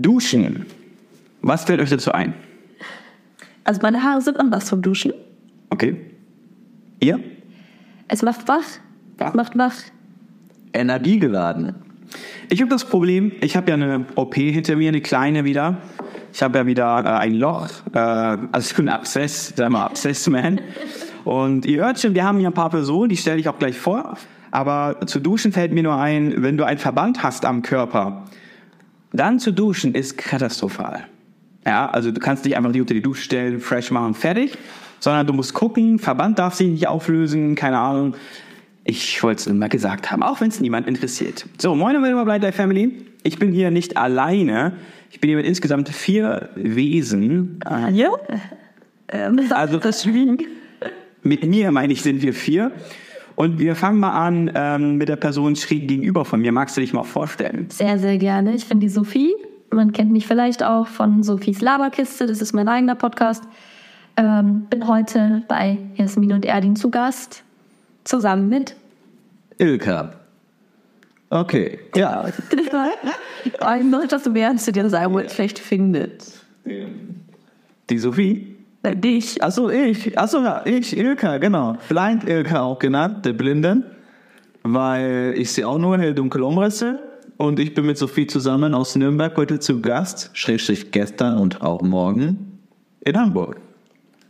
Duschen. Was fällt euch dazu ein? Also meine Haare sind anders vom Duschen. Okay. Ihr? Es macht wach. Es macht wach. Energiegeladen. Ich habe das Problem, ich habe ja eine OP hinter mir, eine kleine wieder. Ich habe ja wieder äh, ein Loch, äh, also ich bin Abszess, sag mal Abszess-Man. Und ihr hört schon, wir haben hier ein paar Personen, die stelle ich auch gleich vor. Aber zu duschen fällt mir nur ein, wenn du einen Verband hast am Körper, dann zu duschen ist katastrophal. Ja, also du kannst nicht einfach die unter die Dusche stellen, fresh machen, fertig, sondern du musst gucken, Verband darf sich nicht auflösen, keine Ahnung. Ich wollte es immer gesagt haben, auch wenn es niemand interessiert. So, moin und willkommen bei Blind Family. Ich bin hier nicht alleine. Ich bin hier mit insgesamt vier Wesen. Ja? Ähm, Also- das schwierig. Mit mir, meine ich, sind wir vier. Und wir fangen mal an ähm, mit der Person schräg gegenüber von mir. Magst du dich mal vorstellen? Sehr, sehr gerne. Ich bin die Sophie. Man kennt mich vielleicht auch von Sophies Laberkiste. Das ist mein eigener Podcast. Ähm, bin heute bei Jasmin und Erdin zu Gast. Zusammen mit. Ilka. Okay, ja. Ich möchte, dass du mehr du dir sagen wolltest, vielleicht findet. Die Sophie? Dich. Achso, ich. Achso, ja, ich, Ilka, genau. Blind Ilka auch genannt, der Blinden. Weil ich sehe auch nur hell-dunkel Umrisse. Und ich bin mit Sophie zusammen aus Nürnberg heute zu Gast, schrägstrich gestern und auch morgen in Hamburg.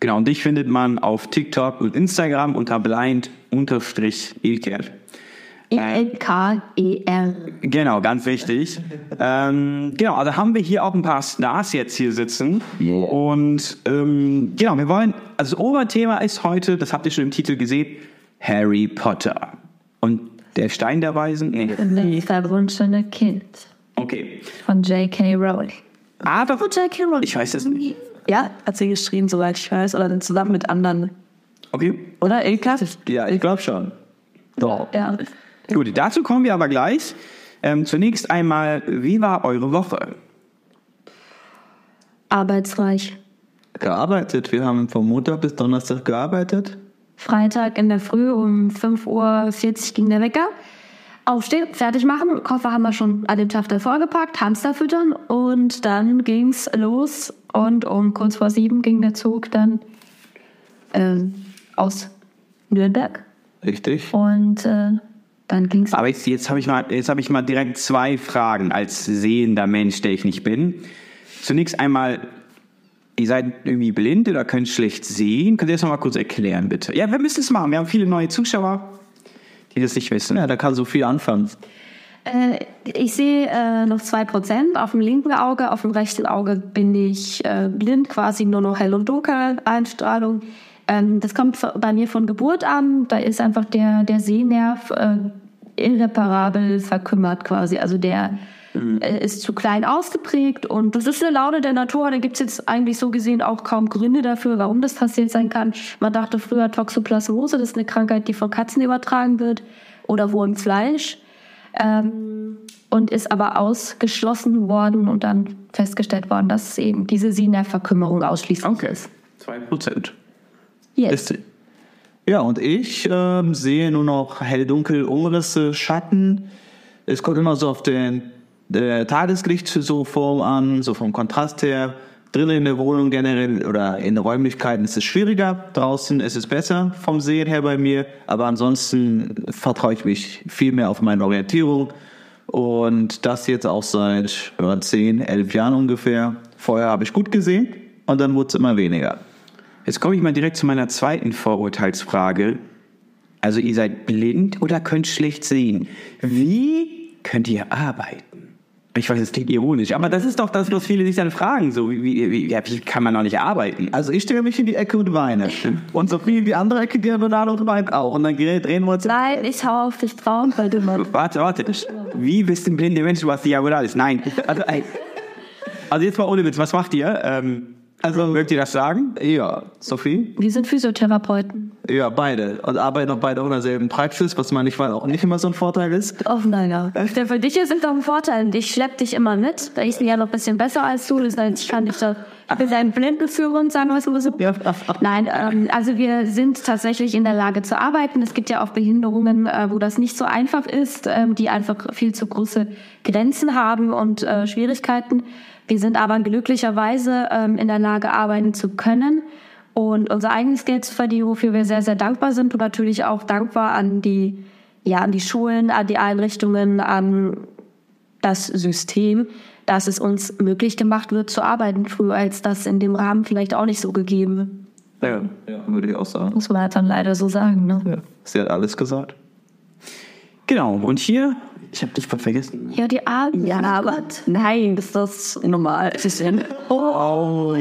Genau, und dich findet man auf TikTok und Instagram unter blind-ilker. E-L-K-E-R. Genau, ganz wichtig. ähm, genau, also haben wir hier auch ein paar Stars jetzt hier sitzen. Und ähm, genau, wir wollen, also das Oberthema ist heute, das habt ihr schon im Titel gesehen, Harry Potter. Und der Stein der Weisen? Nee. Die verwunschene Kind Okay. von J.K. Rowling. Aber J.K. Rowling. ich weiß es nicht. Ja, hat sie geschrieben, soweit ich weiß, oder dann zusammen mit anderen. Okay. Oder, Ilka? Ja, ich glaube schon. Doch. Ja. Gut, dazu kommen wir aber gleich. Ähm, zunächst einmal, wie war eure Woche? Arbeitsreich. Gearbeitet. Wir haben von Montag bis Donnerstag gearbeitet. Freitag in der Früh um 5.40 Uhr ging der Wecker. Aufstehen, fertig machen. Koffer haben wir schon an dem Tag davor gepackt, Hamster füttern und dann ging's los. Und um kurz vor sieben ging der Zug dann ähm, aus Nürnberg. Richtig. Und äh, dann ging's. Aber jetzt, jetzt habe ich, mal- jetzt hab ich mal direkt zwei Fragen als sehender Mensch, der ich nicht bin. Zunächst einmal, ihr seid irgendwie blind oder könnt schlecht sehen. Könnt ihr das noch mal kurz erklären, bitte? Ja, wir müssen es machen. Wir haben viele neue Zuschauer, die das nicht wissen. Ja, da kann Sophie anfangen. Äh, ich sehe äh, noch 2% auf dem linken Auge, auf dem rechten Auge bin ich äh, blind, quasi nur noch hell und dunkel Einstrahlung. Ähm, das kommt bei mir von Geburt an, da ist einfach der, der Sehnerv äh, irreparabel verkümmert quasi. Also der äh, ist zu klein ausgeprägt und das ist eine Laune der Natur. Da gibt's jetzt eigentlich so gesehen auch kaum Gründe dafür, warum das passiert sein kann. Man dachte früher Toxoplasmose, das ist eine Krankheit, die von Katzen übertragen wird oder wo im Fleisch ähm, und ist aber ausgeschlossen worden und dann festgestellt worden, dass es eben diese Sehnervverkümmerung ausschließlich Okay. ist. Zwei Prozent. Yes. Ist, ja, und ich ähm, sehe nur noch hell-dunkel Umrisse, Schatten. Es kommt immer so auf den äh, Tageslicht so Form an, so vom Kontrast her. Drinnen in der Wohnung generell oder in Räumlichkeiten ist es schwieriger. Draußen ist es besser vom Sehen her bei mir. Aber ansonsten vertraue ich mich viel mehr auf meine Orientierung. Und das jetzt auch seit ja, 10, 11 Jahren ungefähr. Vorher habe ich gut gesehen und dann wurde es immer weniger. Jetzt komme ich mal direkt zu meiner zweiten Vorurteilsfrage. Also ihr seid blind oder könnt schlecht sehen. Wie könnt ihr arbeiten? Ich weiß, es klingt ironisch, aber das ist doch das, was viele sich dann fragen. So, wie, wie, wie, wie kann man noch nicht arbeiten? Also ich stelle mich in die Ecke und weine. Und Sophie in die andere Ecke, die Ronaldo und weint auch. Und dann drehen wir uns. Nein, ich hau auf dich drauf, weil du mal. Warte, warte. Wie bist du ein blinder Mensch, was diagonal ist? Nein. Also, ey. also jetzt mal ohne Witz, was macht ihr? Ähm, also mögt ihr das sagen? Ja, Sophie? Wir sind Physiotherapeuten. Ja, beide. Und arbeiten auch beide unter derselben Praxis, was manchmal auch nicht immer so ein Vorteil ist. Oh nein, ja. Der für dich ist es doch ein Vorteil. Ich schlepp dich immer mit. Da ich bin ja noch ein bisschen besser als du. Das heißt, ich kann dich da, bin dein Blindenführer und sagen, was so. Nein, ähm, also wir sind tatsächlich in der Lage zu arbeiten. Es gibt ja auch Behinderungen, äh, wo das nicht so einfach ist, ähm, die einfach viel zu große Grenzen haben und äh, Schwierigkeiten. Wir sind aber glücklicherweise ähm, in der Lage, arbeiten zu können und unser eigenes Geld zu verdienen, wofür wir sehr, sehr dankbar sind und natürlich auch dankbar an die, ja, an die Schulen, an die Einrichtungen, an das System, dass es uns möglich gemacht wird zu arbeiten. Früher als das in dem Rahmen vielleicht auch nicht so gegeben. Ja, ja würde ich auch sagen. Muss man halt dann leider so sagen. Ne? Ja. Sie hat alles gesagt. Genau, und hier, ich habe dich voll vergessen. Ja, die Arme. Ja, aber nein, das ist das normal. Oh,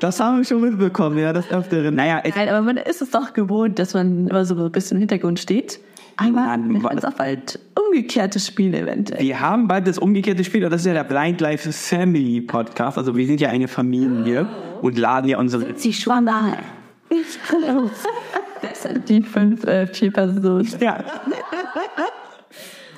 das haben wir schon mitbekommen, ja, das Öfteren. Naja, nein, aber man ist es doch gewohnt, dass man immer so ein bisschen im Hintergrund steht. Aber Mann, man ist auch bald umgekehrte Spiele eventuell. wir haben bald das umgekehrte Spiel, und das ist ja der Blind Life Family Podcast. Also wir sind ja eine Familie und laden ja unsere Sie schwanger. Das sind die fünf, äh, vier Personen. Ja.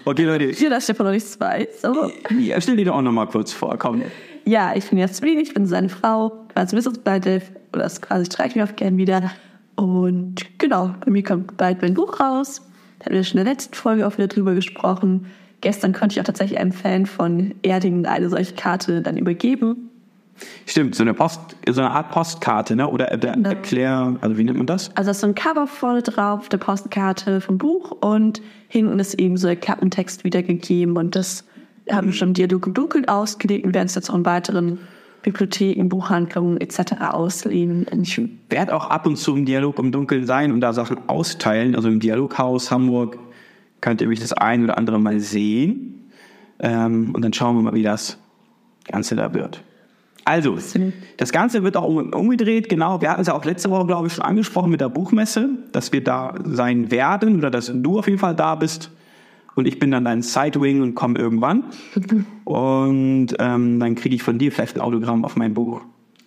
Okay, Leute, Hier, dass Stefan noch nichts weiß. Aber ja, stell dir doch auch noch mal kurz vor, komm. ja, ich bin Jasmin, ich bin seine Frau, quasi Mrs. Beidelf, oder das quasi streiche ich mir auch gern wieder. Und genau, bei mir kommt bald mein Buch raus. Da hatten wir schon in der letzten Folge auch wieder drüber gesprochen. Gestern konnte ich auch tatsächlich einem Fan von Erdingen eine solche Karte dann übergeben. Stimmt, so eine Post, so eine Art Postkarte, ne? Oder äh, erklär, also wie nennt man das? Also da ist so ein Cover vorne drauf, der Postkarte vom Buch und hinten ist eben so ein Klappentext wiedergegeben und das haben wir schon im Dialog im Dunkeln ausgelegt und werden es jetzt auch in weiteren Bibliotheken, Buchhandlungen etc. auslehnen. Ich werde auch ab und zu im Dialog im Dunkeln sein und da Sachen austeilen. Also im Dialoghaus Hamburg könnt ihr mich das ein oder andere mal sehen. Ähm, und dann schauen wir mal, wie das Ganze da wird. Also, das Ganze wird auch um, umgedreht, genau. Wir hatten es ja auch letzte Woche, glaube ich, schon angesprochen mit der Buchmesse, dass wir da sein werden oder dass du auf jeden Fall da bist. Und ich bin dann dein Sidewing und komme irgendwann. Und ähm, dann kriege ich von dir vielleicht ein Autogramm auf mein Buch.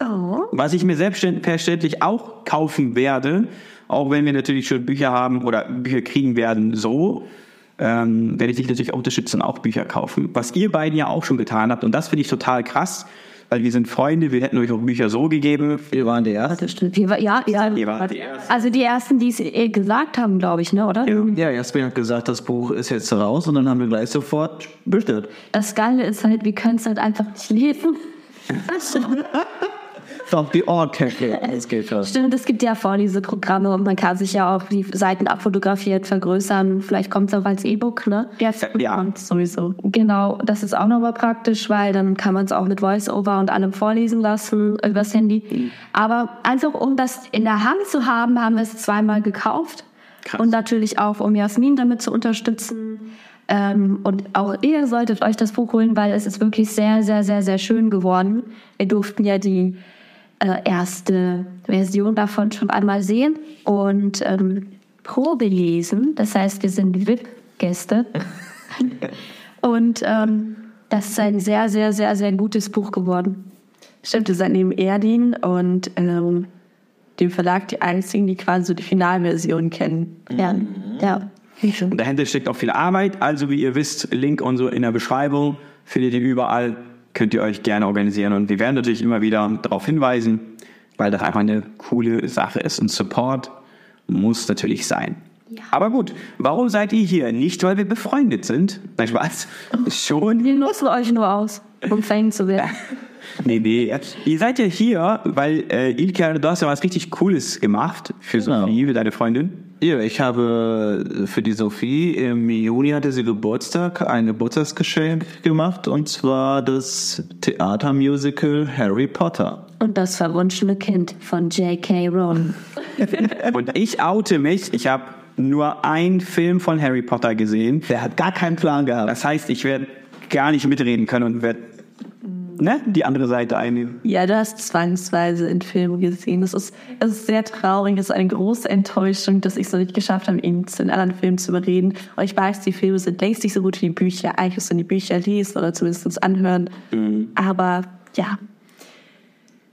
Oh. Was ich mir selbstverständlich auch kaufen werde, auch wenn wir natürlich schon Bücher haben oder Bücher kriegen werden, so, ähm, werde ich dich natürlich auch unterstützen, auch Bücher kaufen. Was ihr beiden ja auch schon getan habt. Und das finde ich total krass, weil wir sind Freunde, wir hätten euch auch Bücher so gegeben. Wir waren der Erste. Das stimmt. Wir, war- ja, ja. Ihr wart die Ersten. Also die ersten, die es eh gesagt haben, glaube ich, ne, oder? Ja, Jasmin hat gesagt, das Buch ist jetzt raus und dann haben wir gleich sofort bestellt. Das Geile ist halt, wir können es halt einfach nicht lesen. Auf die Ohrkecke. Das geht schon. Stimmt, es gibt ja Vorleseprogramme und man kann sich ja auch die Seiten abfotografiert vergrößern. Vielleicht kommt es auch als E-Book, ne? Ja, Ja. sowieso. Genau, das ist auch nochmal praktisch, weil dann kann man es auch mit Voice-Over und allem vorlesen lassen übers Handy. Aber einfach um das in der Hand zu haben, haben wir es zweimal gekauft. Krass. Und natürlich auch, um Jasmin damit zu unterstützen. Ähm, und auch ihr solltet euch das Buch holen, weil es ist wirklich sehr, sehr, sehr, sehr schön geworden. Wir durften ja die äh, erste Version davon schon einmal sehen und ähm, Probe lesen. Das heißt, wir sind VIP-Gäste. und ähm, das ist ein sehr, sehr, sehr, sehr gutes Buch geworden. Stimmt, ihr seid neben Erdin und ähm, dem Verlag die einzigen, die quasi so die Finalversion kennen. Ja, ja. Und dahinter steckt auch viel Arbeit. Also wie ihr wisst, Link und so in der Beschreibung findet ihr überall. Könnt ihr euch gerne organisieren. Und wir werden natürlich immer wieder darauf hinweisen, weil das einfach eine coole Sache ist. Und Support muss natürlich sein. Aber gut, warum seid ihr hier? Nicht, weil wir befreundet sind. Nein, Spaß. Schon. Wir nutzen euch nur aus, um Fame zu werden. Nee, nee. Ihr seid ja hier, weil äh, Ilke, du hast ja was richtig Cooles gemacht für Genau. Sophie, für deine Freundin. Ja, ich habe für die Sophie im Juni hatte sie Geburtstag ein Geburtstagsgeschenk gemacht und zwar das Theatermusical Harry Potter. Und das verwunschene Kind von J.K. Rowling. Und ich oute mich. Ich habe nur einen Film von Harry Potter gesehen. Der hat gar keinen Plan gehabt. Das heißt, ich werde gar nicht mitreden können und werde ne, die andere Seite einnehmen. Ja, du hast zwangsweise in Filmen gesehen. Das ist, es ist sehr traurig. Es ist eine große Enttäuschung, dass ich es noch nicht geschafft habe, ihn zu den anderen Filmen zu überreden. Und ich weiß, die Filme sind längst nicht so gut wie die Bücher. Eigentlich müssen die Bücher lesen oder zumindest uns anhören. Aber ja,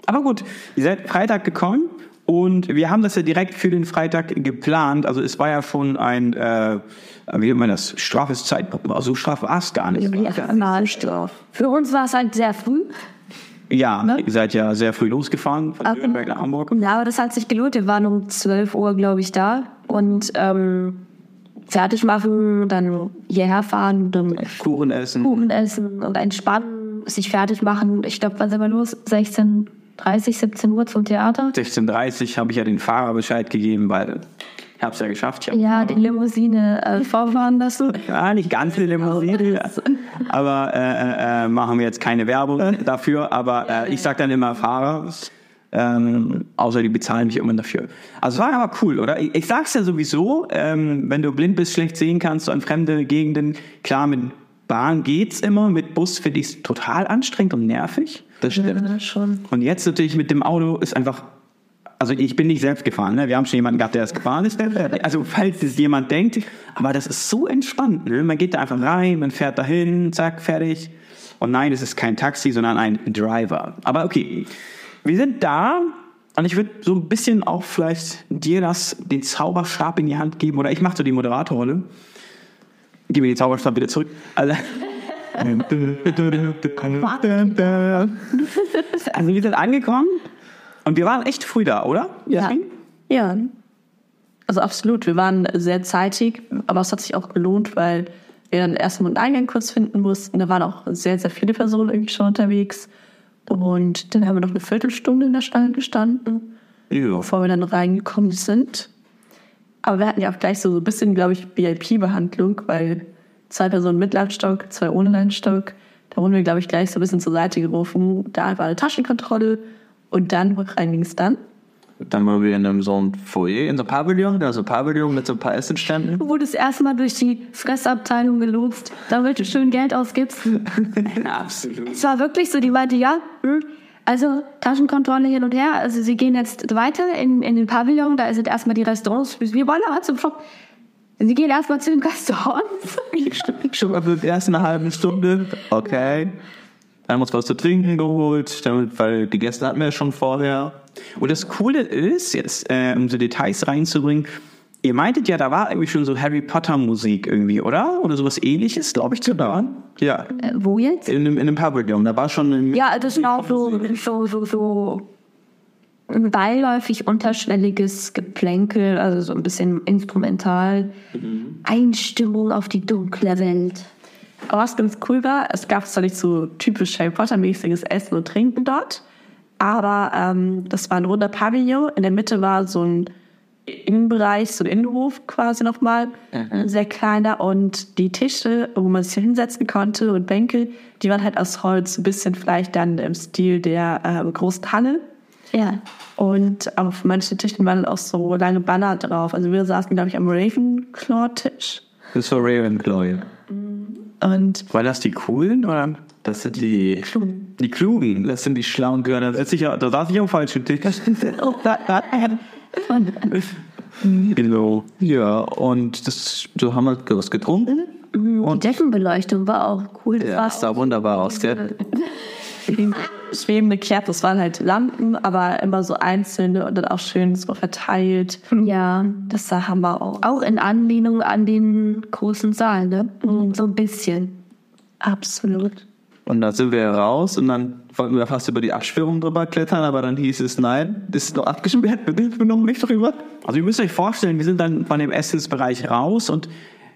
Aber gut, ihr seid Freitag gekommen Und wir haben das ja direkt für den Freitag geplant. Also es war ja schon ein, äh, wie nennt man das, strafes Zeitpunkt. Also straff war es gar nicht. Mahnstraf. Für uns war es halt sehr früh. Ja, Ne? ihr seid ja sehr früh losgefahren von Aber- Nürnberg nach Hamburg. Ja, aber das hat sich gelohnt. Wir waren um 12 Uhr, glaube ich, da. Und ähm, fertig machen, dann hierher fahren, dann Kuchen essen. Kuchen essen und entspannen, sich fertig machen. Ich glaube, wann sind wir los? 16, 30, 17 Uhr zum Theater? 16.30 habe ich ja den Fahrer Bescheid gegeben, weil ich habe es ja geschafft. Ja, die Limousine äh, vorfahren lassen. Ja, nicht ganz eine Limousine, aber äh, äh, äh, machen wir jetzt keine Werbung dafür. Aber äh, ich sag dann immer Fahrer, ähm, außer die bezahlen mich immer dafür. Also es war aber cool, oder? Ich, ich sag's ja sowieso, ähm, wenn du blind bist, schlecht sehen kannst, so an fremde Gegenden, klar, mit Bahn geht's immer, mit Bus finde ich total anstrengend und nervig. Das stimmt. schon. Und jetzt natürlich mit dem Auto ist einfach, also ich bin nicht selbst gefahren, ne? wir haben schon jemanden gehabt, der es gefahren ist. Also falls es jemand denkt, aber das ist so entspannt. Ne? Man geht da einfach rein, man fährt dahin, zack, fertig. Und nein, es ist kein Taxi, sondern ein Driver. Aber okay, wir sind da und ich würde so ein bisschen auch vielleicht dir das, den Zauberstab in die Hand geben oder ich mache so die Moderatorrolle. Gib mir den Zauberstab wieder zurück. Also, also wir sind angekommen und wir waren echt früh da, oder? Ja. Ja. Also absolut. Wir waren sehr zeitig, aber es hat sich auch gelohnt, weil wir dann erstmal einen Eingang kurz finden mussten. Da waren auch sehr, sehr viele Personen irgendwie schon unterwegs. Und dann haben wir noch eine Viertelstunde in der Schlange gestanden, Ja. bevor wir dann reingekommen sind. Aber wir hatten ja auch gleich so ein bisschen, glaube ich, VIP-Behandlung, weil zwei Personen mit Landstock, zwei ohne Landstock. Da wurden wir, glaube ich, gleich so ein bisschen zur Seite gerufen. Da war eine Taschenkontrolle und dann, wo rein ging es dann? Dann waren wir in einem so einem Foyer, in so einem Pavillon, also Pavillon mit so ein paar Essenständen. Du wurdest erstmal durch die Fressabteilung gelotst, damit du schön Geld ausgibst. Absolut. Es war wirklich so, die meinte, ja, hm, also Taschenkontrolle hin und her. Also sie gehen jetzt weiter in, in den Pavillon, da sind erstmal die Restaurants. Wir wollen aber zum Shop. Sie gehen erstmal zu den Restaurants. Schon mal für die erste halbe Stunde. Okay. Dann haben wir uns was zu trinken geholt, weil die Gäste hatten wir ja schon vorher. Und das Coole ist, jetzt äh, um so Details reinzubringen, ihr meintet ja, da war irgendwie schon so Harry Potter Musik irgendwie, oder? Oder sowas ähnliches, glaube ich, zu da. Ja. Äh, wo jetzt? In, einem- in einem Pavillon. Da war schon ein Ja, das war auch so, so, so, so beiläufig unterschwelliges Geplänkel, also so ein bisschen instrumental. Einstimmung auf die dunkle Welt. Aber was ganz cool war, es gab zwar nicht so typisch Harry Potter-mäßiges Essen und Trinken dort, aber ähm, das war ein runder Pavillon. In der Mitte war so ein Innenbereich, so ein Innenhof quasi nochmal, ein sehr kleiner. Und die Tische, wo man sich hinsetzen konnte und Bänke, die waren halt aus Holz, ein bisschen vielleicht dann im Stil der äh, großen Halle. Ja. Und auf manchen Tischen waren auch so lange Banner drauf. Also wir saßen, glaube ich, am Ravenclaw-Tisch. Das war Ravenclaw. ja. Und War das die coolen oder? Das sind die, Die klugen. das sind die schlauen ja, da saß ich am falschen Tisch. Genau. Ja, und das, so haben wir was getrunken. Die Deckenbeleuchtung war auch cool. Das Ja, war das sah wunderbar aus, gell? schwebende Kerzen, das waren halt Lampen, aber immer so einzelne und dann auch schön so verteilt. Ja, Das sah Hammer aus. auch in Anlehnung an den großen Saal, ne? So ein bisschen. Absolut. Und da sind wir raus und dann wollten wir fast über die Absperrung drüber klettern, aber dann hieß es, nein, das ist noch abgesperrt, wir dürfen noch nicht drüber. Also ihr müsst euch vorstellen, wir sind dann von dem Essensbereich raus und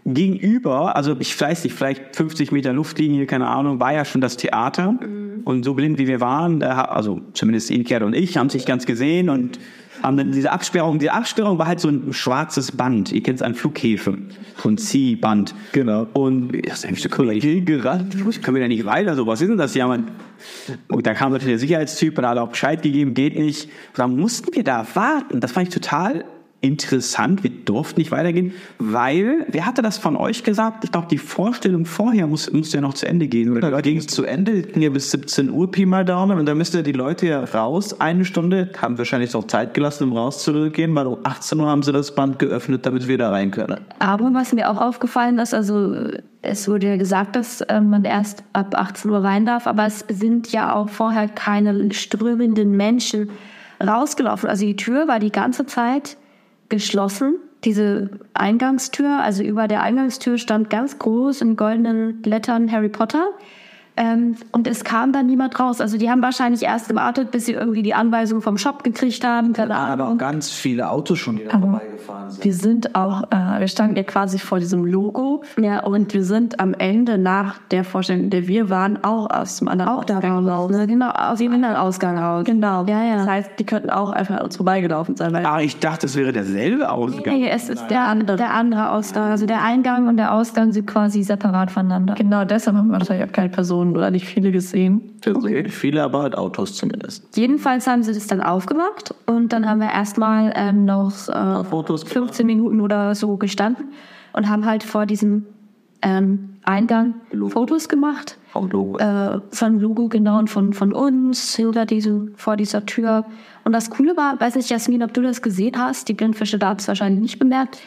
gegenüber, also ich weiß nicht, vielleicht 50 Meter Luftlinie, keine Ahnung, war ja schon das Theater. Und so blind wie wir waren, also zumindest Inker und ich, haben sich ganz gesehen und haben dann diese Absperrung, die Absperrung war halt so ein schwarzes Band. Ihr kennt es an Flughäfen. So ein Ziehband. Genau. Und ich dachte, ich wir nicht gerannt? Können wir da nicht weiter? So, was ist denn das? Ja, man. Und da kam natürlich der Sicherheitstyp und hat auch Bescheid gegeben, geht nicht. Und dann mussten wir da warten. Das fand ich total interessant. Wir durften nicht weitergehen, weil, wer hatte das von euch gesagt? Ich glaube, die Vorstellung vorher muss, musste ja noch zu Ende gehen. Oder Da ging es zu Ende, ging ja bis 17 Uhr Pi mal Daumen und dann müssten ja die Leute ja raus, eine Stunde, haben wahrscheinlich auch Zeit gelassen, um rauszugehen, weil um 18 Uhr haben sie das Band geöffnet, damit wir da rein können. Aber was mir auch aufgefallen ist, also es wurde ja gesagt, dass äh, man erst ab 18 Uhr rein darf, aber es sind ja auch vorher keine strömenden Menschen rausgelaufen. Also die Tür war die ganze Zeit geschlossen. Diese Eingangstür, also über der Eingangstür stand ganz groß in goldenen Lettern Harry Potter. Ähm, und es kam dann niemand raus. Also die haben wahrscheinlich erst gewartet, bis sie irgendwie die Anweisung vom Shop gekriegt haben. Keine Aber auch ganz viele Autos schon, die da sind. Wir sind auch, äh, wir standen ja quasi vor diesem Logo. Ja, Und wir sind am Ende nach der Vorstellung, in der wir waren, auch aus dem anderen Auch da Ausgang raus. Ne? Genau, aus dem anderen Ausgang raus. Genau. Ja, ja. Das heißt, die könnten auch einfach an uns vorbeigelaufen sein, weil Ah, ich dachte, es wäre derselbe Ausgang. Nee, es ist der andere. der andere Ausgang. Also der Eingang und der Ausgang sind quasi separat voneinander. genau deshalb haben wir wahrscheinlich auch keine Personen oder nicht viele gesehen. Okay. Viele, aber halt Autos zumindest. Jedenfalls haben sie das dann aufgemacht und dann haben wir erstmal ähm, noch äh, Fotos 15 Minuten oder so gestanden und haben halt vor diesem ähm, Eingang Fotos gemacht. Auto. Äh, von Logo genau und von, von uns hinter diesem, vor dieser Tür. Und das Coole war, weiß nicht, Jasmin, ob du das gesehen hast, die Blindfische da haben es wahrscheinlich nicht bemerkt.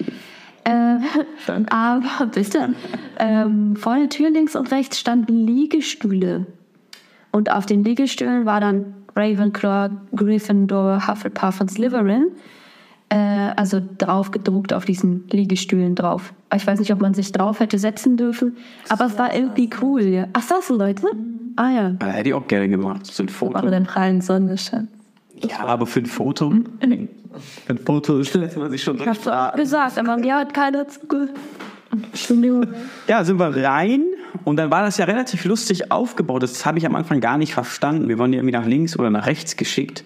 Äh, aber bitte. Ähm, vor der Tür links und rechts standen Liegestühle. Und auf den Liegestühlen war dann Ravenclaw, Gryffindor, Hufflepuff und Slytherin. Äh, also drauf gedruckt auf diesen Liegestühlen drauf. Ich weiß nicht, ob man sich drauf hätte setzen dürfen, aber es war irgendwie cool. Ja. Ach, saßen Leute? Ah ja. Ah, hätte ich auch gerne gemacht. So ein Foto. den prallen Sonnenschein. Ja, aber für ein Foto. Für ein Foto stellt man sich schon Ich hab's auch gesagt, aber mir hat keiner zugehört. Ja, sind wir rein und dann war das ja relativ lustig aufgebaut. Das habe ich am Anfang gar nicht verstanden. Wir wurden ja irgendwie nach links oder nach rechts geschickt.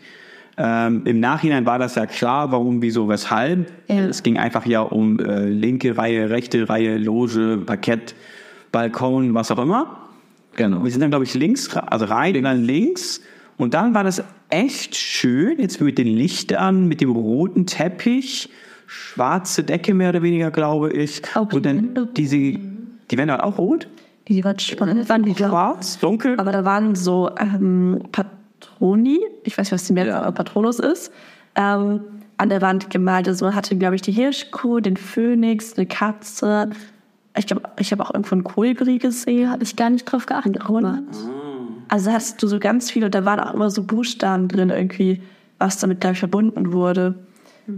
Ähm, Im Nachhinein war das ja klar, warum, wieso, weshalb. Ja. Es ging einfach ja um äh, linke Reihe, rechte Reihe, Loge, Parkett, Balkon, was auch immer. Genau. Wir sind dann, glaube ich, links, also rein dann links. Und dann war das echt schön, jetzt mit den Lichtern, mit dem roten Teppich, schwarze Decke mehr oder weniger, glaube ich. Auch und dann Wände. diese, die Wände waren auch rot? Die war spannend. Waren die? Schwarz, dunkel. Aber da waren so ähm, Patroni, ich weiß nicht, was die Mehrzahl Ja. Patronus ist, ähm, an der Wand gemalt. Also man hatte, glaube ich, die Hirschkuh, den Phönix, eine Katze. Ich glaube, ich habe auch irgendwo einen Kolibri gesehen. Habe ich gar nicht drauf geachtet. Also hast du so ganz viele, und da waren auch immer so Buchstaben drin irgendwie, was damit, glaube ich, verbunden wurde.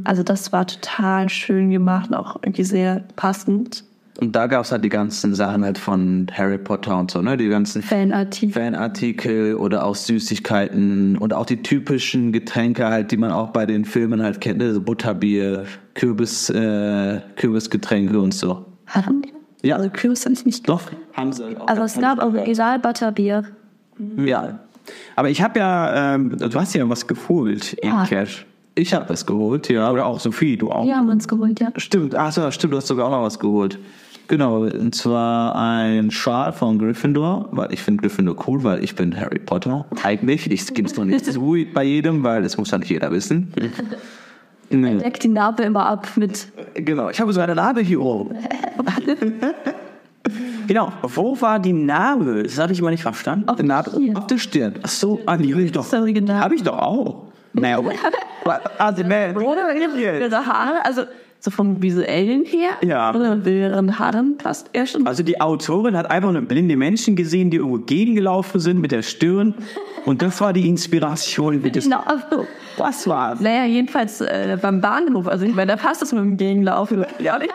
Also das war total schön gemacht und auch irgendwie sehr passend. Und da gab es halt die ganzen Sachen halt von Harry Potter und so, ne? Die ganzen Fanartikel. Fanartikel oder auch Süßigkeiten und auch die typischen Getränke halt, die man auch bei den Filmen halt kennt, ne? so Butterbier, Kürbis, äh, Kürbisgetränke und so. Hatten die? Ja. Also Kürbis ich nicht. Doch, haben sie auch. Also es gab original Butterbier. ja. Aber ich habe ja, ähm, du hast ja was geholt, Ja. Cash. Ich habe es geholt, ja. Oder auch Sophie, du auch. Die haben uns geholt, ja. Stimmt, ach so, stimmt, du hast sogar auch noch was geholt. Genau, und zwar ein Schal von Gryffindor, weil ich finde Gryffindor cool, weil ich bin Harry Potter. Eigentlich, ich gebe es noch nicht zu bei jedem, weil das muss ja nicht jeder wissen. Nee. Deckt die Narbe immer ab mit. Genau, ich habe so eine Narbe hier oben. Genau. Wo war die Narbe? Das habe ich immer nicht verstanden. Auf Eine Narbe auf der Stirn. Ach so, ah, die habe ich doch. Original. Habe ich doch auch. Naja, aber- also, ne, Ihre Haare, also so vom visuellen her, Ja. oder mit ihren Haaren passt er schon. Also die Autorin hat einfach eine blinde Menschen gesehen, die irgendwo gegengelaufen sind mit der Stirn. Und das war die Inspiration. Wie das, Genau, also, was war's? Naja, jedenfalls äh, beim Bahnhof. Also ich meine, da passt es mit dem Gegenlaufen. Ja, nicht?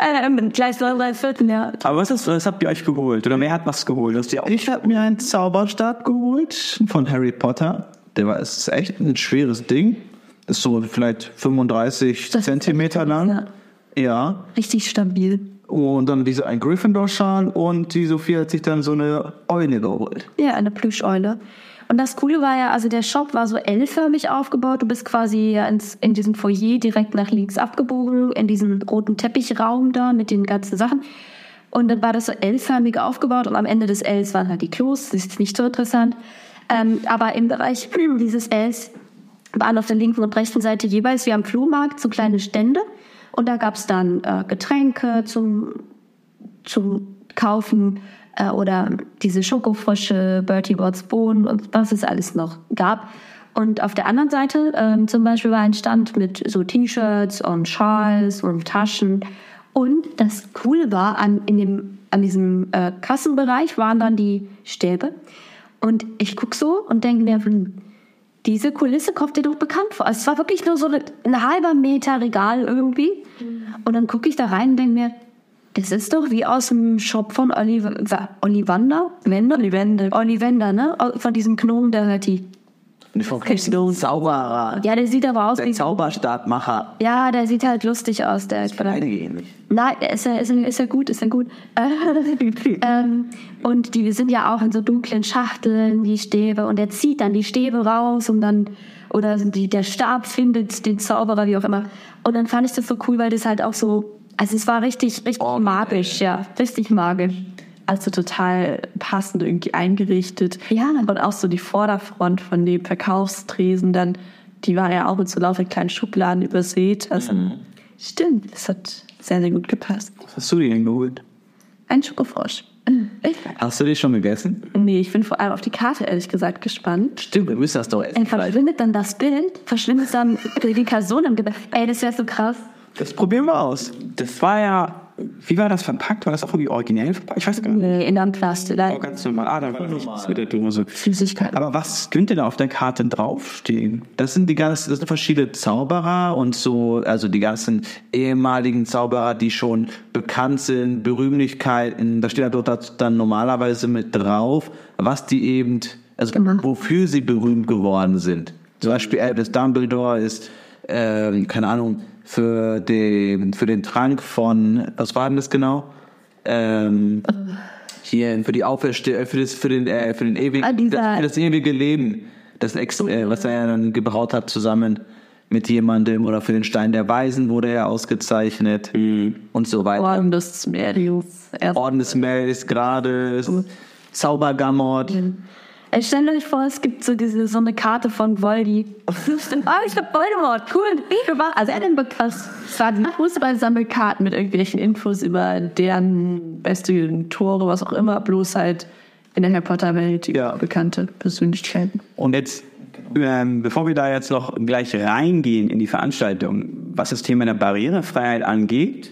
ähm, gleich drei Viertel, ja. Aber was, ist, was habt ihr euch geholt? Oder wer hat was geholt? Hast du auch Ich habe mir einen Zauberstab geholt von Harry Potter. Der war, es ist echt ein schweres Ding. Ist so vielleicht 35 Das Zentimeter lang. ja. Ja. Richtig stabil. Und dann diese ein Gryffindor-Schal und die Sophie hat sich dann so eine Eule geholt. Ja, eine Plüscheule. Und das Coole war ja, also der Shop war so L-förmig aufgebaut. Du bist quasi ins, in diesem Foyer direkt nach links abgebogen, in diesen roten Teppichraum da mit den ganzen Sachen. Und dann war das so L-förmig aufgebaut und am Ende des Ls waren halt die Klos. Das ist nicht so interessant. Ähm, aber im Bereich dieses Ls waren auf der linken und rechten Seite jeweils wie am Flohmarkt so kleine Stände. Und da gab es dann äh, Getränke zum zum Kaufen äh, oder diese Schokofrösche, Bertie Bott's Bohnen und was es alles noch gab. Und auf der anderen Seite ähm, zum Beispiel war ein Stand mit so T-Shirts und Schals und Taschen. Und das Coole war, an, in dem, an diesem äh, Kassenbereich waren dann die Stäbe. Und ich guck so und denke mir, hm, diese Kulisse kommt dir doch bekannt vor. Also es war wirklich nur so ein halber Meter Regal irgendwie. Und dann gucke ich da rein und denke mir, das ist doch wie aus dem Shop von Oliver, Ollivander? Wender? Ollivander. Ne? Von diesem Gnome, der hört die. Zauberer. Ja, der sieht aber aus Der wie... Zauberstabmacher. Ja, der sieht halt lustig aus, der... Beide ähnlich. Nein, ist er, ist er, ist er gut, ist er gut. ähm, und die sind ja auch in so dunklen Schachteln, die Stäbe. Und er zieht dann die Stäbe raus und dann, oder die, der Stab findet den Zauberer, wie auch immer. Und dann fand ich das so cool, weil das halt auch so, also es war richtig, richtig magisch, ja. Richtig magisch. Also total passend irgendwie eingerichtet. Ja. Und auch so die Vorderfront von dem Verkaufstresen dann, die war ja auch mit so lauter kleinen Schubladen übersät. Also stimmt, das hat sehr, sehr gut gepasst. Was hast du dir denn geholt? Ein Schokofrosch. Hast du dich schon gegessen? Nee, ich bin vor allem auf die Karte ehrlich gesagt gespannt. Stimmt, wir müssen das doch essen. Ey, verschwindet dann das Bild, verschwindet dann die Person im Gebäck. Ey, das wäre so krass. Das probieren wir aus. Das war ja, wie war das verpackt? War das auch irgendwie originell verpackt? Ich weiß gar nicht. Nee, in einem Plastik. Oh, ganz normal. Ah, da war nichts mit der Dose. Flüssigkeit. Aber was könnte da auf der Karte draufstehen? Das sind die ganzen, das sind verschiedene Zauberer und so, also die ganzen ehemaligen Zauberer, die schon bekannt sind, Berühmlichkeiten. Da steht da dort dann normalerweise mit drauf, was die eben, also Genau. wofür sie berühmt geworden sind. Zum Beispiel Albus Dumbledore ist, ähm, keine Ahnung, für den, für den Trank von, was war denn das genau? Ähm, hier für die Auferstehung, für das, für den, äh, für den ewigen, Ah, dieser- für das ewige Leben, das Ex, äh, was er dann gebraut hat zusammen mit jemandem oder für den Stein der Weisen wurde er ausgezeichnet und so weiter. Orden des Merius. Orden des Melis gerade, Zaubergamot. Ey, stellt euch vor, es gibt so diese so eine Karte von Voldy. Ah, ich hab Voldemort. Cool. Ich war, also er hat den Bekrass. Es war die Fußballsammelkarten mit irgendwelchen Infos über deren beste Tore, was auch immer, bloß halt in der Harry Potter Welt Ja. bekannte Persönlichkeiten. Und jetzt, ähm, bevor wir da jetzt noch gleich reingehen in die Veranstaltung, was das Thema der Barrierefreiheit angeht,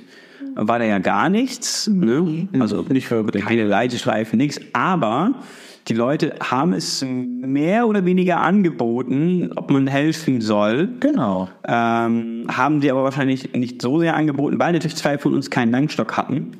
war da ja gar nichts. Ne? Also nicht für keine Leitestreifen, nichts. Aber die Leute haben es mehr oder weniger angeboten, ob man helfen soll. Genau. Ähm, haben die aber wahrscheinlich nicht so sehr angeboten, weil natürlich zwei von uns keinen Langstock hatten.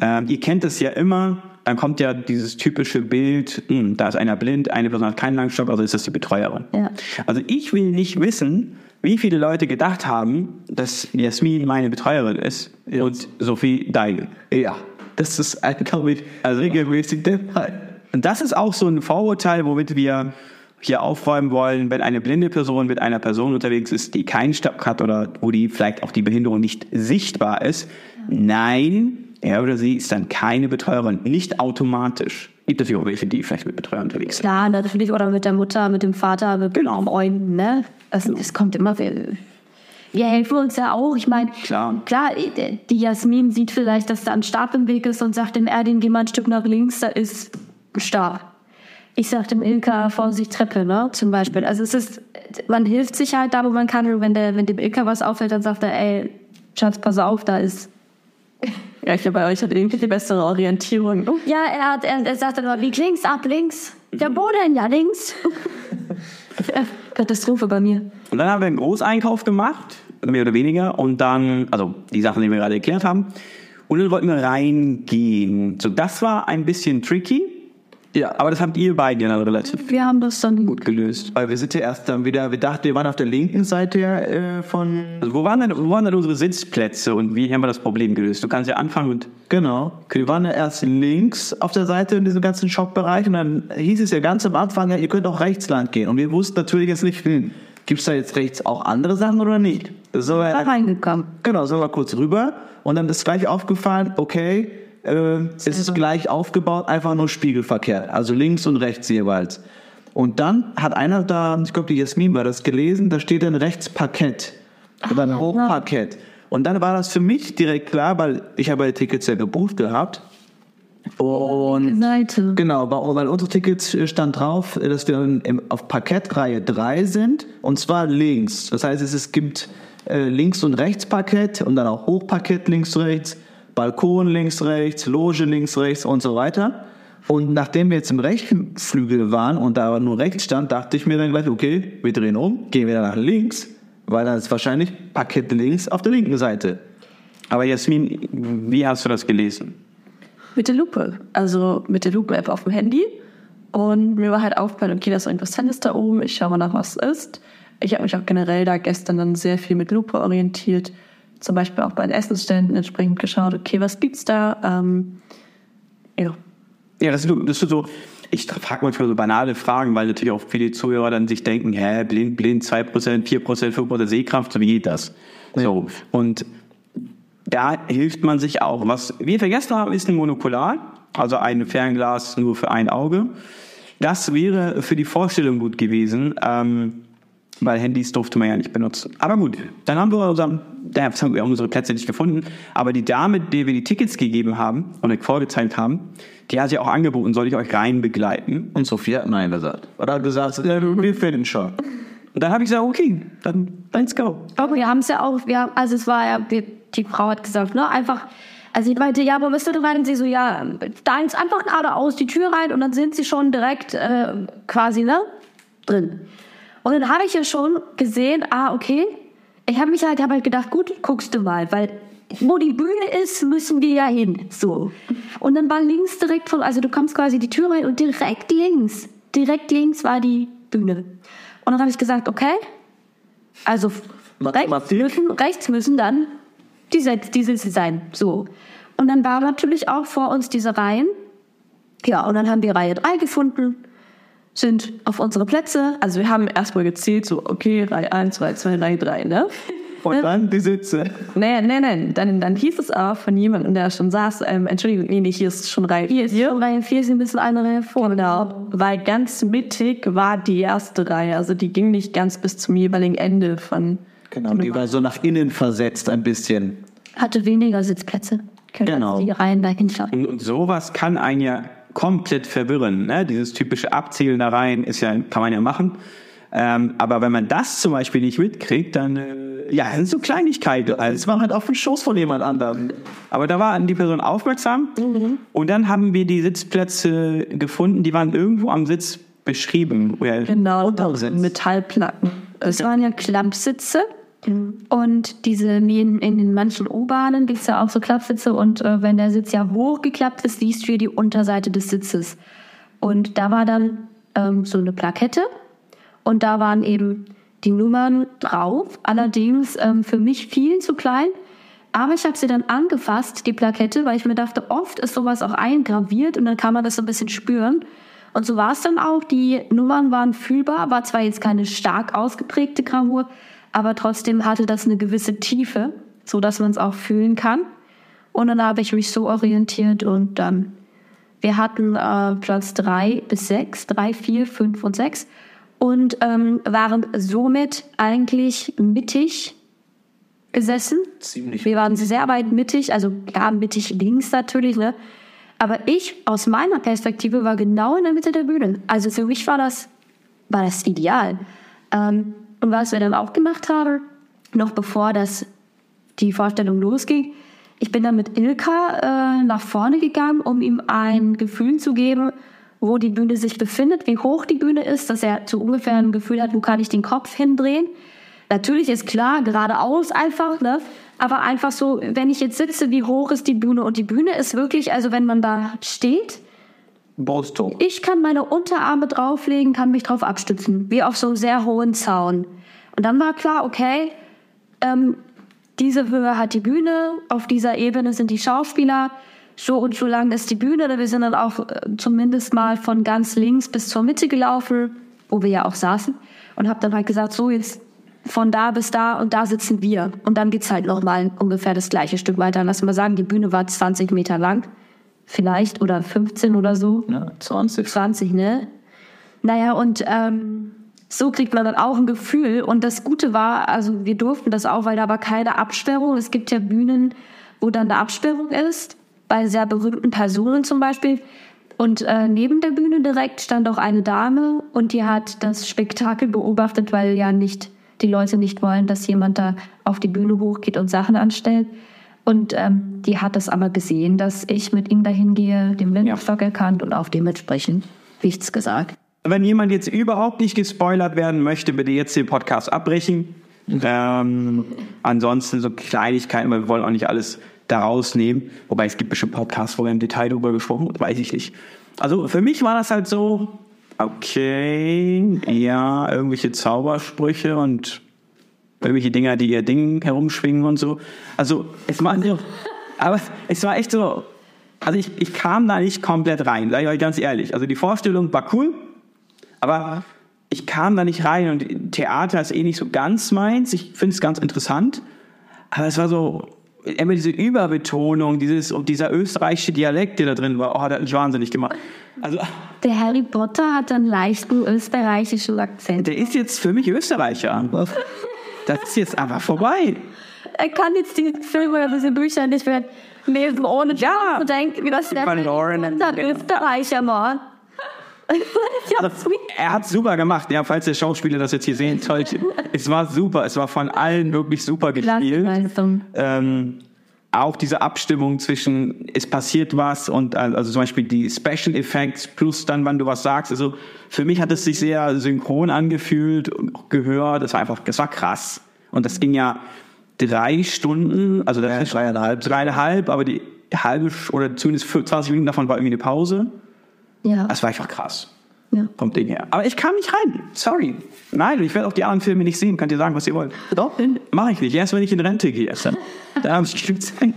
Ähm, ihr kennt es ja immer, dann kommt ja dieses typische Bild, hm, da ist einer blind, eine Person hat keinen Langstock, also ist das die Betreuerin. Ja. Also ich will nicht wissen, wie viele Leute gedacht haben, dass Jasmin meine Betreuerin ist und Sophie deine. Ja, das ist, glaube ich, also regelmäßig der Fall. Und das ist auch so ein Vorurteil, womit wir hier aufräumen wollen, wenn eine blinde Person mit einer Person unterwegs ist, die keinen Stock hat oder wo die vielleicht auch die Behinderung nicht sichtbar ist. Nein, er oder sie ist dann keine Betreuerin, nicht automatisch. Gibt es ja auch welche, die vielleicht mit Betreuern unterwegs sind. Klar, natürlich, oder mit der Mutter, mit dem Vater, mit Genau. Freunden, ne? Das, das kommt immer viel. Wir helfen uns ja auch. Ich meine, Klar. klar, die Jasmin sieht vielleicht, dass da ein Stab im Weg ist und sagt dem Erdin, geh mal ein Stück nach links, da ist Stab. Ich sag dem Ilka, Vorsicht, Treppe, ne? Zum Beispiel. Also es ist, man hilft sich halt da, wo man kann. Und wenn, der, wenn dem Ilka was auffällt, dann sagt er, ey, Schatz, pass auf, da ist Ja, ich glaube, bei euch hat irgendwie die bessere Orientierung. Oh, Ja, er, hat, er, er sagt dann immer, lieg links, ab links. Der Boden, ja, links. Katastrophe bei mir. Und dann haben wir einen Großeinkauf gemacht, mehr oder weniger, und dann, also die Sachen, die wir gerade erklärt haben, und dann wollten wir reingehen. So, das war ein bisschen tricky, Ja, aber das habt ihr beide dann relativ Wir haben das dann gut gelöst. weil wir sind ja erst dann wieder, wir dachten, wir waren auf der linken Seite äh, von, Also wo waren denn, wo waren denn unsere Sitzplätze und wie haben wir das Problem gelöst? Du kannst ja anfangen und genau, wir waren ja erst links auf der Seite in diesem ganzen Schockbereich und dann hieß es ja ganz am Anfang, ja, ihr könnt auch rechts lang gehen. Und wir wussten natürlich jetzt nicht, hm, gibt es da jetzt rechts auch andere Sachen oder nicht? So, da reingekommen. Genau, sind wir kurz rüber und dann ist gleich aufgefallen, okay, äh, es ist gleich aufgebaut, einfach nur spiegelverkehrt, also links und rechts jeweils. Und dann hat einer da, ich glaube die Jasmin war das gelesen, da steht dann rechts Parkett oder ein Hochparkett. Und dann war das für mich direkt klar, weil ich habe die Tickets ja gebucht gehabt. Und Seite. Genau, weil unsere Tickets äh, stand drauf, äh, dass wir auf Parkettreihe 3 sind und zwar links. Das heißt, es, gibt äh, links und rechts Parkett und dann auch Hochparkett links rechts, Balkon links rechts, Loge links rechts und so weiter. Und nachdem wir jetzt im rechten Flügel waren und da nur rechts stand, dachte ich mir dann gleich, okay, wir drehen um, gehen wieder nach links, weil dann ist wahrscheinlich Parkett links auf der linken Seite. Aber Jasmin, wie hast du das gelesen? Mit der Lupe. Also mit der Lupe-App auf dem Handy. Und mir war halt aufgefallen, okay, da ist irgendwas Tennis da oben. Ich schaue mal nach, was es ist. Ich habe mich auch generell da gestern dann sehr viel mit Lupe orientiert. Zum Beispiel auch bei den Essensständen entsprechend geschaut, okay, was gibt's da? Ähm, ja. Ja, das ist, das ist so, ich frage manchmal so banale Fragen, weil natürlich auch viele Zuhörer dann sich denken, hä, blind, blind, 2%, 4%, 5% Sehkraft, so wie geht das? So. Und da hilft man sich auch. Was wir vergessen haben, ist ein Monokular, also ein Fernglas nur für ein Auge. Das wäre für die Vorstellung gut gewesen, ähm, weil Handys durfte man ja nicht benutzen. Aber gut, dann haben wir, unseren, jetzt haben wir unsere Plätze nicht gefunden. Aber die Dame, der wir die Tickets gegeben haben oder vorgezeigt haben, die hat ja auch angeboten, soll ich euch rein begleiten. Und Sophia hat Nein gesagt. Oder hat gesagt, ja, wir finden schon. Und dann habe ich gesagt, okay, dann let's go. Aber wir haben es ja auch, wir, also es war ja, wir, die Frau hat gesagt, ne, einfach, also ich meinte, ja, wo bist du denn rein? Und sie so, ja, da ist einfach geradeaus die Tür rein und dann sind sie schon direkt äh, quasi, ne, drin. Und dann habe ich ja schon gesehen, ah, okay, ich habe mich halt, habe halt gedacht, gut, guckst du mal, weil wo die Bühne ist, müssen wir ja hin, so. Und dann war links direkt von, also du kommst quasi die Tür rein und direkt links, direkt links war die Bühne. Und dann habe ich gesagt, okay, also rechts müssen, rechts müssen dann die, Sitz- die Sitze sein. So. Und dann war natürlich auch vor uns diese Reihen. Ja, und dann haben wir Reihe 3 gefunden, sind auf unsere Plätze. Also wir haben erstmal gezählt, so, okay, Reihe 1, Reihe 2, Reihe 3, ne? Und dann die Sitze. Nee, nee, nee. Dann, dann hieß es aber von jemandem, der schon saß, ähm, Entschuldigung, nee, nee, hier ist schon Reihe 4. Hier ist Reihe 4, sind ein bisschen eine Reihe vor. Genau, weil ganz mittig war die erste Reihe. Also die ging nicht ganz bis zum jeweiligen Ende von. Genau, die war so nach innen versetzt ein bisschen. Hatte weniger Sitzplätze. Genau. Die Reihen dahinter. Und, und sowas kann einen ja komplett verwirren. Ne? Dieses typische Abzählen da rein ist ja, kann man ja machen. Ähm, aber wenn man das zum Beispiel nicht mitkriegt, dann äh, ja, das sind so Kleinigkeiten. Also, Es war halt auf dem Schoß von jemand anderem. aber da war die Person aufmerksam und dann haben wir die Sitzplätze gefunden, die waren irgendwo am Sitz beschrieben. Genau. Metallplatten. Es waren ja Klappsitze. Und diese, in, in manchen U-Bahnen gibt es ja auch so Klappsitze. Und äh, wenn der Sitz ja hochgeklappt ist, siehst du hier die Unterseite des Sitzes. Und da war dann ähm, so eine Plakette. Und da waren eben die Nummern drauf. Allerdings ähm, für mich viel zu klein. Aber ich habe sie dann angefasst, die Plakette, weil ich mir dachte, oft ist sowas auch eingraviert und dann kann man das so ein bisschen spüren. Und so war es dann auch. Die Nummern waren fühlbar, war zwar jetzt keine stark ausgeprägte Gravur, aber trotzdem hatte das eine gewisse Tiefe, so dass man es auch fühlen kann. Und dann habe ich mich so orientiert und dann, wir hatten äh, Platz drei bis sechs, drei, vier, fünf und sechs und ähm, waren somit eigentlich mittig gesessen. Ziemlich. Wir waren sehr weit mittig, also klar mittig links natürlich, ne? Aber ich aus meiner Perspektive war genau in der Mitte der Bühne. Also für mich war das, war das ideal. Ähm, und was wir dann auch gemacht haben, noch bevor das, die Vorstellung losging, ich bin dann mit Ilka äh, nach vorne gegangen, um ihm ein Gefühl zu geben, wo die Bühne sich befindet, wie hoch die Bühne ist, dass er so ungefähr ein Gefühl hat, wo kann ich den Kopf hindrehen. Natürlich ist klar, geradeaus einfach, ne? Aber einfach so, wenn ich jetzt sitze, wie hoch ist die Bühne? Und die Bühne ist wirklich, also wenn man da steht, Brusthoch. ich kann meine Unterarme drauflegen, kann mich drauf abstützen, wie auf so einem sehr hohen Zaun. Und dann war klar, okay, ähm, diese Höhe hat die Bühne, auf dieser Ebene sind die Schauspieler, so und so lang ist die Bühne. Wir sind dann auch äh, zumindest mal von ganz links bis zur Mitte gelaufen, wo wir ja auch saßen. Und habe dann halt gesagt, so jetzt von da bis da und da sitzen wir. Und dann geht's halt nochmal ungefähr das gleiche Stück weiter. Lass mal sagen, die Bühne war 20 Meter lang. Vielleicht oder 15 oder so. Ja, 20. 20, ne? Naja, und ähm, so kriegt man dann auch ein Gefühl. Und das Gute war, also wir durften das auch, weil da war keine Absperrung. Es gibt ja Bühnen, wo dann eine Absperrung ist, bei sehr berühmten Personen zum Beispiel. Und äh, neben der Bühne direkt stand auch eine Dame und die hat das Spektakel beobachtet, weil ja nicht die Leute nicht wollen, dass jemand da auf die Bühne hochgeht und Sachen anstellt. Und ähm, die hat es aber gesehen, dass ich mit ihm dahin gehe, den Blindenstock erkannt und auch dementsprechend nichts gesagt. Wenn jemand jetzt überhaupt nicht gespoilert werden möchte, bitte jetzt den Podcast abbrechen. Ähm, ansonsten so Kleinigkeiten, weil wir wollen auch nicht alles daraus nehmen. Wobei es gibt bestimmt Podcasts, wo wir im Detail darüber gesprochen haben, weiß ich nicht. Also für mich war das halt so, okay, ja, irgendwelche Zaubersprüche und irgendwelche Dinger, die ihr Ding herumschwingen und so. Also es war, aber es war echt so, also ich, ich kam da nicht komplett rein, sage ich euch ganz ehrlich. Also die Vorstellung war cool, aber ich kam da nicht rein und Theater ist eh nicht so ganz meins. Ich finde es ganz interessant, aber es war so, immer diese Überbetonung, dieses, und dieser österreichische Dialekt, der da drin war, oh, hat mich wahnsinnig gemacht. Also, Der Harry Potter hat einen leichten österreichischen Akzent. der ist jetzt für mich Österreicher. Das ist jetzt einfach vorbei. Er kann jetzt die Filme oder diese Bücher nicht mehr lesen, ohne Ja. zu denken, wie das der Österreicher war. Also, er hat super gemacht. Ja, falls der Schauspieler das jetzt hier sehen sollte. Es war super. Es war von allen wirklich super gespielt. Glanzleistung. Ähm, auch diese Abstimmung zwischen es passiert was und äh, also zum Beispiel die Special Effects plus dann, wann du was sagst. Also für mich hat es sich sehr synchron angefühlt und gehört. Das war einfach, das war krass. Und das ging ja drei Stunden, also das dreieinhalb, dreieinhalb, aber die halbe oder zumindest 20 Minuten davon war irgendwie eine Pause. Ja. Das war einfach krass. Ja. Vom Ding her. Aber ich kam nicht rein. Sorry. Nein, ich werde auch die anderen Filme nicht sehen. Könnt ihr sagen, was ihr wollt. Doch. Mache ich nicht. Erst wenn ich in Rente gehe. Erst dann. Da habe ich genug Zeit.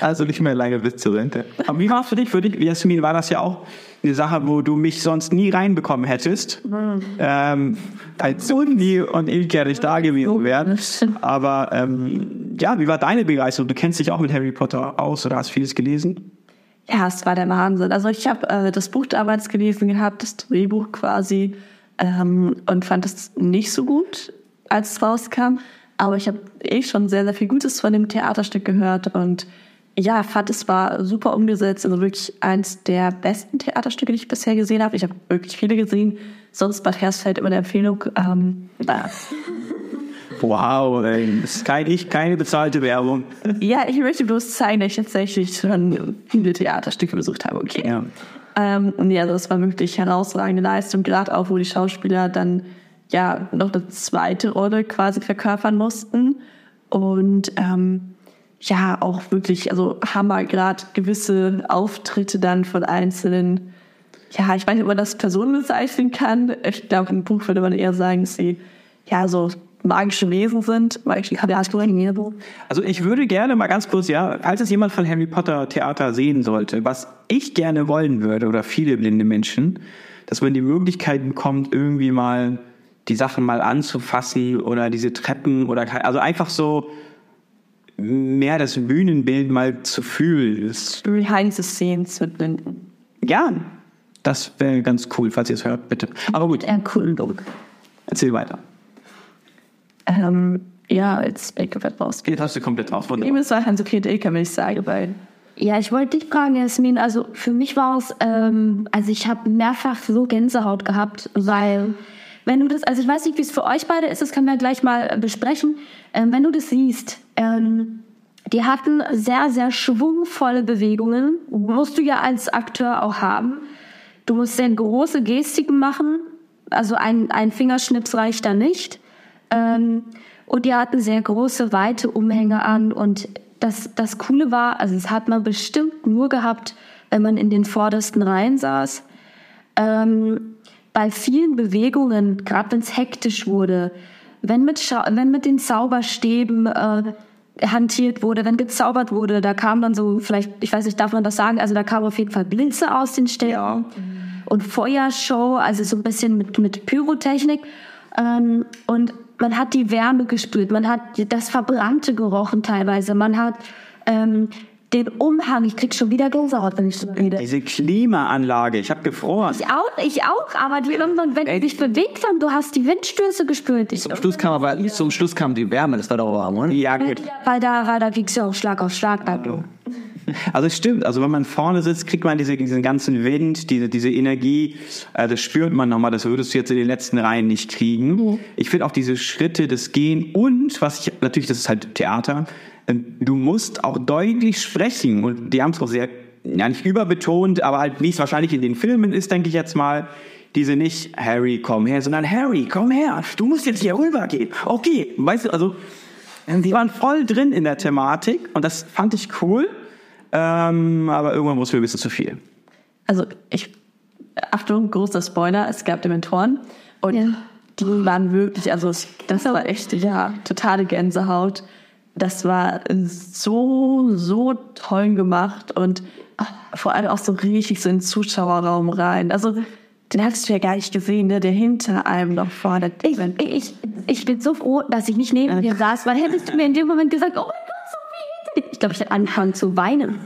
Also nicht mehr lange bis zur Rente. Aber wie war es für dich? Für dich, Jasmin, war das ja auch eine Sache, wo du mich sonst nie reinbekommen hättest. Ähm, als Uni und Ilke nicht da gewesen wären. Aber ähm, ja, wie war deine Begeisterung? Du kennst dich auch mit Harry Potter aus oder hast vieles gelesen? Ja, es war der Wahnsinn. Also ich habe äh, das Buch damals gelesen gehabt, das Drehbuch quasi, ähm, und fand es nicht so gut, als es rauskam. Aber ich habe eh schon sehr, sehr viel Gutes von dem Theaterstück gehört und ja, fand es war super umgesetzt. Also wirklich eins der besten Theaterstücke, die ich bisher gesehen habe. Ich habe wirklich viele gesehen. Sonst Bad Hersfeld immer eine Empfehlung. Ähm, ja. Wow, ey. das ist keine, keine bezahlte Werbung. ja, ich möchte bloß zeigen, dass ich tatsächlich schon viele Theaterstücke besucht habe. Okay. Ja. Ähm, und ja, das war wirklich herausragende Leistung, gerade auch, wo die Schauspieler dann ja noch eine zweite Rolle quasi verkörpern mussten. Und ähm, ja, auch wirklich, also Hammer, gerade gewisse Auftritte dann von einzelnen, ja, ich weiß nicht, ob man das Personen bezeichnen kann. Ich glaube, im Buch würde man eher sagen, dass sie ja so magische Wesen sind. Also ich würde gerne mal ganz kurz, ja, falls es jemand von Harry Potter Theater sehen sollte, was ich gerne wollen würde oder viele blinde Menschen, dass man die Möglichkeit bekommt, irgendwie mal die Sachen mal anzufassen oder diese Treppen oder also einfach so mehr das Bühnenbild mal zu fühlen. Behind the scenes mit Blinden. ja, das wäre ganz cool, falls ihr es hört, bitte. Aber gut, Erkundung. erzähl weiter. Ähm, ja, als Make-up rausgeht. Jetzt hast du komplett drauf. Wunderbar. Ist war Hans okay, Ilka, will ich sagen, weil Ja, ich wollte dich fragen, Jasmin. Also für mich war es, ähm, also ich habe mehrfach so Gänsehaut gehabt, weil wenn du das, also ich weiß nicht, wie es für euch beide ist, das können wir gleich mal äh, besprechen. Ähm, wenn du das siehst, ähm, die hatten sehr, sehr schwungvolle Bewegungen. Musst du ja als Akteur auch haben. Du musst sehr große Gestiken machen. Also ein, ein Fingerschnips reicht da nicht. Ähm, und die hatten sehr große, weite Umhänge an. Und das, das Coole war, also das hat man bestimmt nur gehabt, wenn man in den vordersten Reihen saß. Ähm, bei vielen Bewegungen, gerade wenn es hektisch wurde, wenn mit, wenn mit den Zauberstäben äh, hantiert wurde, wenn gezaubert wurde, da kam dann so, vielleicht, ich weiß nicht, darf man das sagen, also da kamen auf jeden Fall Blitze aus den Stäben und Feuershow, also so ein bisschen mit, mit Pyrotechnik. Ähm, und man hat die Wärme gespürt, man hat das Verbrannte gerochen teilweise, man hat ähm, den Umhang, ich krieg schon wieder Gänsehaut, wenn ich so rede. Diese Klimaanlage, ich habe gefroren. Ich auch, ich auch, aber wenn die sich bewegt haben, du hast die Windstöße gespürt. Ich, Zum Schluss kam aber zum Schluss kam die Wärme, das war doch warm, oder? Ja, gut. weil da, da ging es ja auch Schlag auf Schlag. Also. Also es stimmt, also wenn man vorne sitzt, kriegt man diese, diesen ganzen Wind, diese, diese Energie, äh, das spürt man nochmal, das würdest du jetzt in den letzten Reihen nicht kriegen. Mhm. Ich finde auch diese Schritte, das Gehen und, was ich, natürlich, das ist halt Theater, äh, du musst auch deutlich sprechen und die haben es auch sehr, ja nicht überbetont, aber halt wie es wahrscheinlich in den Filmen ist, denke ich jetzt mal, diese nicht Harry, komm her, sondern Harry, komm her, du musst jetzt hier rübergehen. Okay, weißt du, also die waren voll drin in der Thematik und das fand ich cool. Ähm, aber irgendwann wurde es mir ein bisschen zu viel. Also ich, Achtung, großer Spoiler, es gab Dementoren und Ja. die waren wirklich, also das war echt, ja, totale Gänsehaut. Das war so, so toll gemacht und vor allem auch so richtig so in den Zuschauerraum rein. Also den hattest du ja gar nicht gesehen, ne? der hinter einem noch vorne. Ich, ich, ich bin so froh, dass ich nicht neben dir saß, weil hättest du mir in dem Moment gesagt, oh Ich glaube, ich hätte angefangen zu weinen.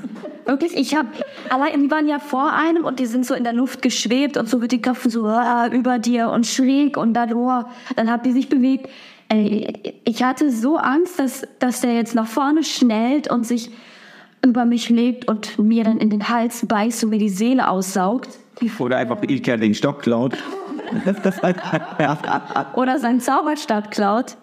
Wirklich, ich habe, allein, die waren ja vor einem und die sind so in der Luft geschwebt und so mit den Köpfen so ah, über dir und schräg und dann, oh, dann hat die sich bewegt. Ey, ich hatte so Angst, dass, dass der jetzt nach vorne schnellt und sich über mich legt und mir dann in den Hals beißt und mir die Seele aussaugt. Oder einfach Ilka den Stock klaut. oder seinen Zauberstab klaut,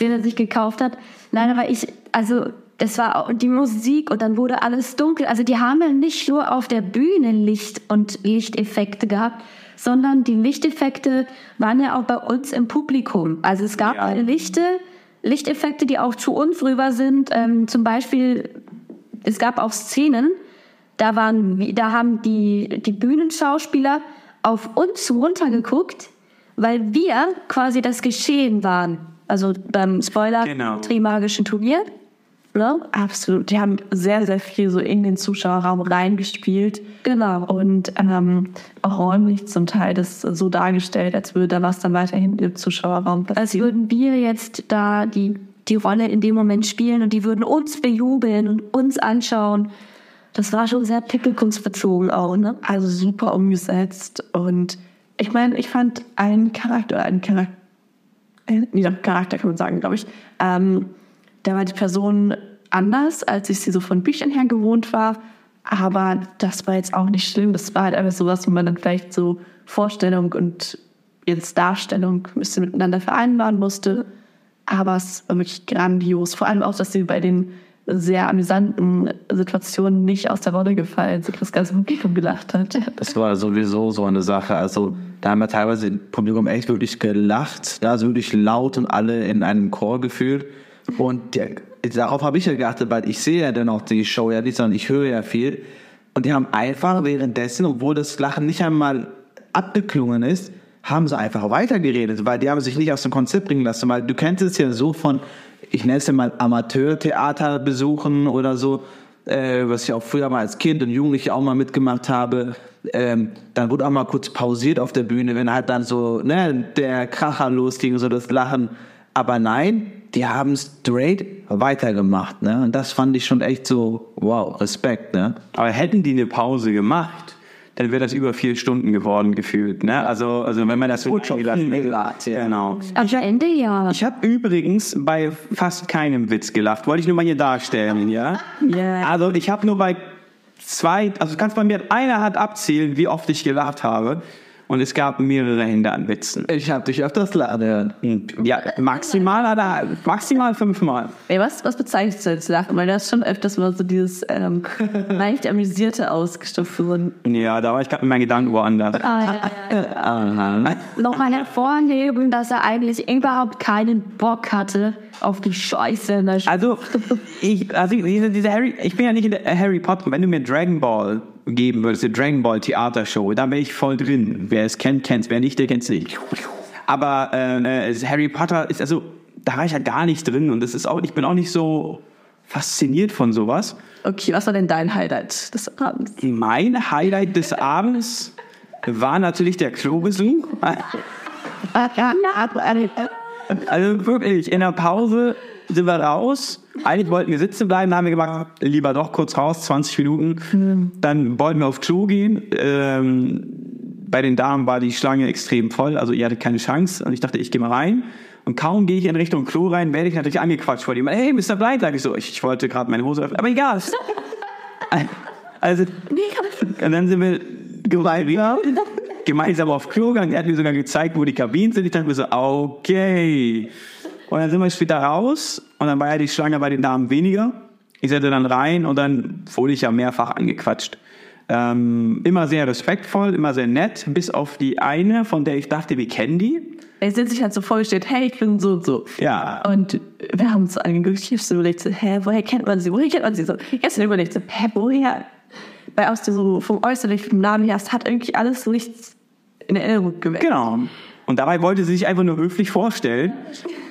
den er sich gekauft hat. Nein, aber ich, also das war auch die Musik und dann wurde alles dunkel. Also die haben ja nicht nur auf der Bühne Licht und Lichteffekte gehabt, sondern die Lichteffekte waren ja auch bei uns im Publikum. Also es gab Ja. Lichte, Lichteffekte, die auch zu uns rüber sind. Ähm, zum Beispiel, es gab auch Szenen, da waren, da haben die, die Bühnenschauspieler auf uns runtergeguckt, weil wir quasi das Geschehen waren. Also beim Spoiler Genau. Trimagischen Turnier. Ne? Absolut. Die haben sehr, sehr viel so in den Zuschauerraum reingespielt. Genau. Und ähm, auch räumlich zum Teil das so dargestellt, als würde da was dann weiterhin im Zuschauerraum Als passieren. würden wir jetzt da die, die Rolle in dem Moment spielen und die würden uns bejubeln und uns anschauen. Das war schon sehr publikumsbezogen auch, ne? Also super umgesetzt. Und ich meine, ich fand einen Charakter, einen Charakter, nee, Charakter kann man sagen, glaube ich, ähm, da war die Person anders, als ich sie so von Büchern her gewohnt war. Aber das war jetzt auch nicht schlimm. Das war halt einfach sowas, wo man dann vielleicht so Vorstellung und jetzt Darstellung ein bisschen miteinander vereinbaren musste. Aber es war wirklich grandios. Vor allem auch, dass sie bei den sehr amüsanten Situationen nicht aus der Rolle gefallen sind, das ganze Publikum gelacht hat. Das war sowieso so eine Sache. Also da haben wir teilweise im Publikum echt wirklich gelacht, ja, also wirklich laut und alle in einem Chor gefühlt. Und der, darauf habe ich ja geachtet, weil ich sehe ja dann auch die Show ja nicht, sondern ich höre ja viel. Und die haben einfach währenddessen, obwohl das Lachen nicht einmal abgeklungen ist, haben sie einfach weitergeredet, weil die haben sich nicht aus dem Konzept bringen lassen. Weil du kennst es ja so von, ich nenne es ja mal Amateurtheater besuchen oder so, äh, was ich auch früher mal als Kind und Jugendliche auch mal mitgemacht habe. Ähm, dann wurde auch mal kurz pausiert auf der Bühne, wenn halt dann so ne, der Kracher losging, so das Lachen. Aber nein, die haben straight weitergemacht. Ne? Und das fand ich schon echt so, wow, Respekt. Ne? Aber hätten die eine Pause gemacht, dann wäre das über vier Stunden geworden gefühlt. Ne? Also, also wenn man das so gelacht, genau. Am Ende ja. Ich habe übrigens bei fast keinem Witz gelacht. Wollte ich nur mal hier darstellen, ja? Ja. Also ich habe nur bei zwei, also kannst bei mir einer Hand abzählen, wie oft ich gelacht habe. Und es gab mehrere Hände an Witzen. Ich habe dich öfters lachen hören. Ja, maximal, hat er- maximal fünfmal. Ey, was, was bezeichnest du als Lachen? Weil da ist schon öfters mal so dieses ähm, leicht amüsierte ausgestopft worden. Ja, da war ich gerade mit meinen Gedanken woanders. Ah, ja, ja. Aha. Nochmal hervorheben, dass er eigentlich überhaupt keinen Bock hatte auf die Scheiße in der Sch Also, ich, also diese, diese Harry, ich bin ja nicht in der Harry Potter. Wenn du mir Dragon Ball geben würdest, die Dragon Ball Theatershow, da wäre ich voll drin. Wer es kennt, kennt's. Wer nicht, der kennt's nicht. Aber äh, Harry Potter ist also, da war ich halt gar nicht drin und das ist auch, ich bin auch nicht so fasziniert von sowas. Okay, was war denn dein Highlight des Abends? Mein Highlight des Abends war natürlich der Klobesuch. Also wirklich, in der Pause sind wir raus. Eigentlich wollten wir sitzen bleiben, dann haben wir gemacht, lieber doch kurz raus, 20 Minuten. Dann wollten wir auf Klo gehen. Ähm, bei den Damen war die Schlange extrem voll, also ihr hattet keine Chance. Und ich dachte, ich gehe mal rein. Und kaum gehe ich in Richtung Klo rein, werde ich natürlich angequatscht von ihm. Hey, Mr. Blind, sag ich so. Ich, ich wollte gerade meine Hose öffnen, aber egal. Also, und dann sind wir gemeinsam, gemeinsam auf Klo gegangen. Er hat mir sogar gezeigt, wo die Kabinen sind. Ich dachte mir so, okay. Und dann sind wir später raus und dann war ja die Schlange bei den Damen weniger. Ich setze dann rein und dann wurde ich ja mehrfach angequatscht. Ähm, immer sehr respektvoll, immer sehr nett, bis auf die eine, von der ich dachte, wir kennen die. Er sind sich halt so vorgestellt, hey, ich bin so und so. Ja. Und wir haben uns angeguckt, ich hab so überlegt, so, hä, woher kennt man sie? Woher kennt man sie? So, ich hab so überlegt, so, hä, woher? Weil aus dem, so, vom Äußerlichen, vom Namen her, es hat irgendwie alles so nichts in Erinnerung geweckt. Genau. Und dabei wollte sie sich einfach nur höflich vorstellen.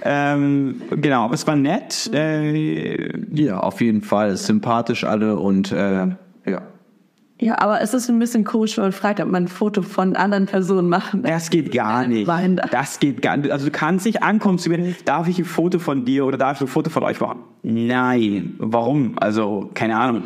Ähm, genau, aber es war nett. Äh, Ja, auf jeden Fall. Sympathisch alle und äh, ja. Ja, aber es ist ein bisschen komisch, wenn man fragt, ob man ein Foto von anderen Personen machen das geht gar nicht. Das geht gar nicht. Also du kannst nicht ankommen zu mir, darf ich ein Foto von dir oder darf ich ein Foto von euch machen? Nein. Warum? Also, keine Ahnung.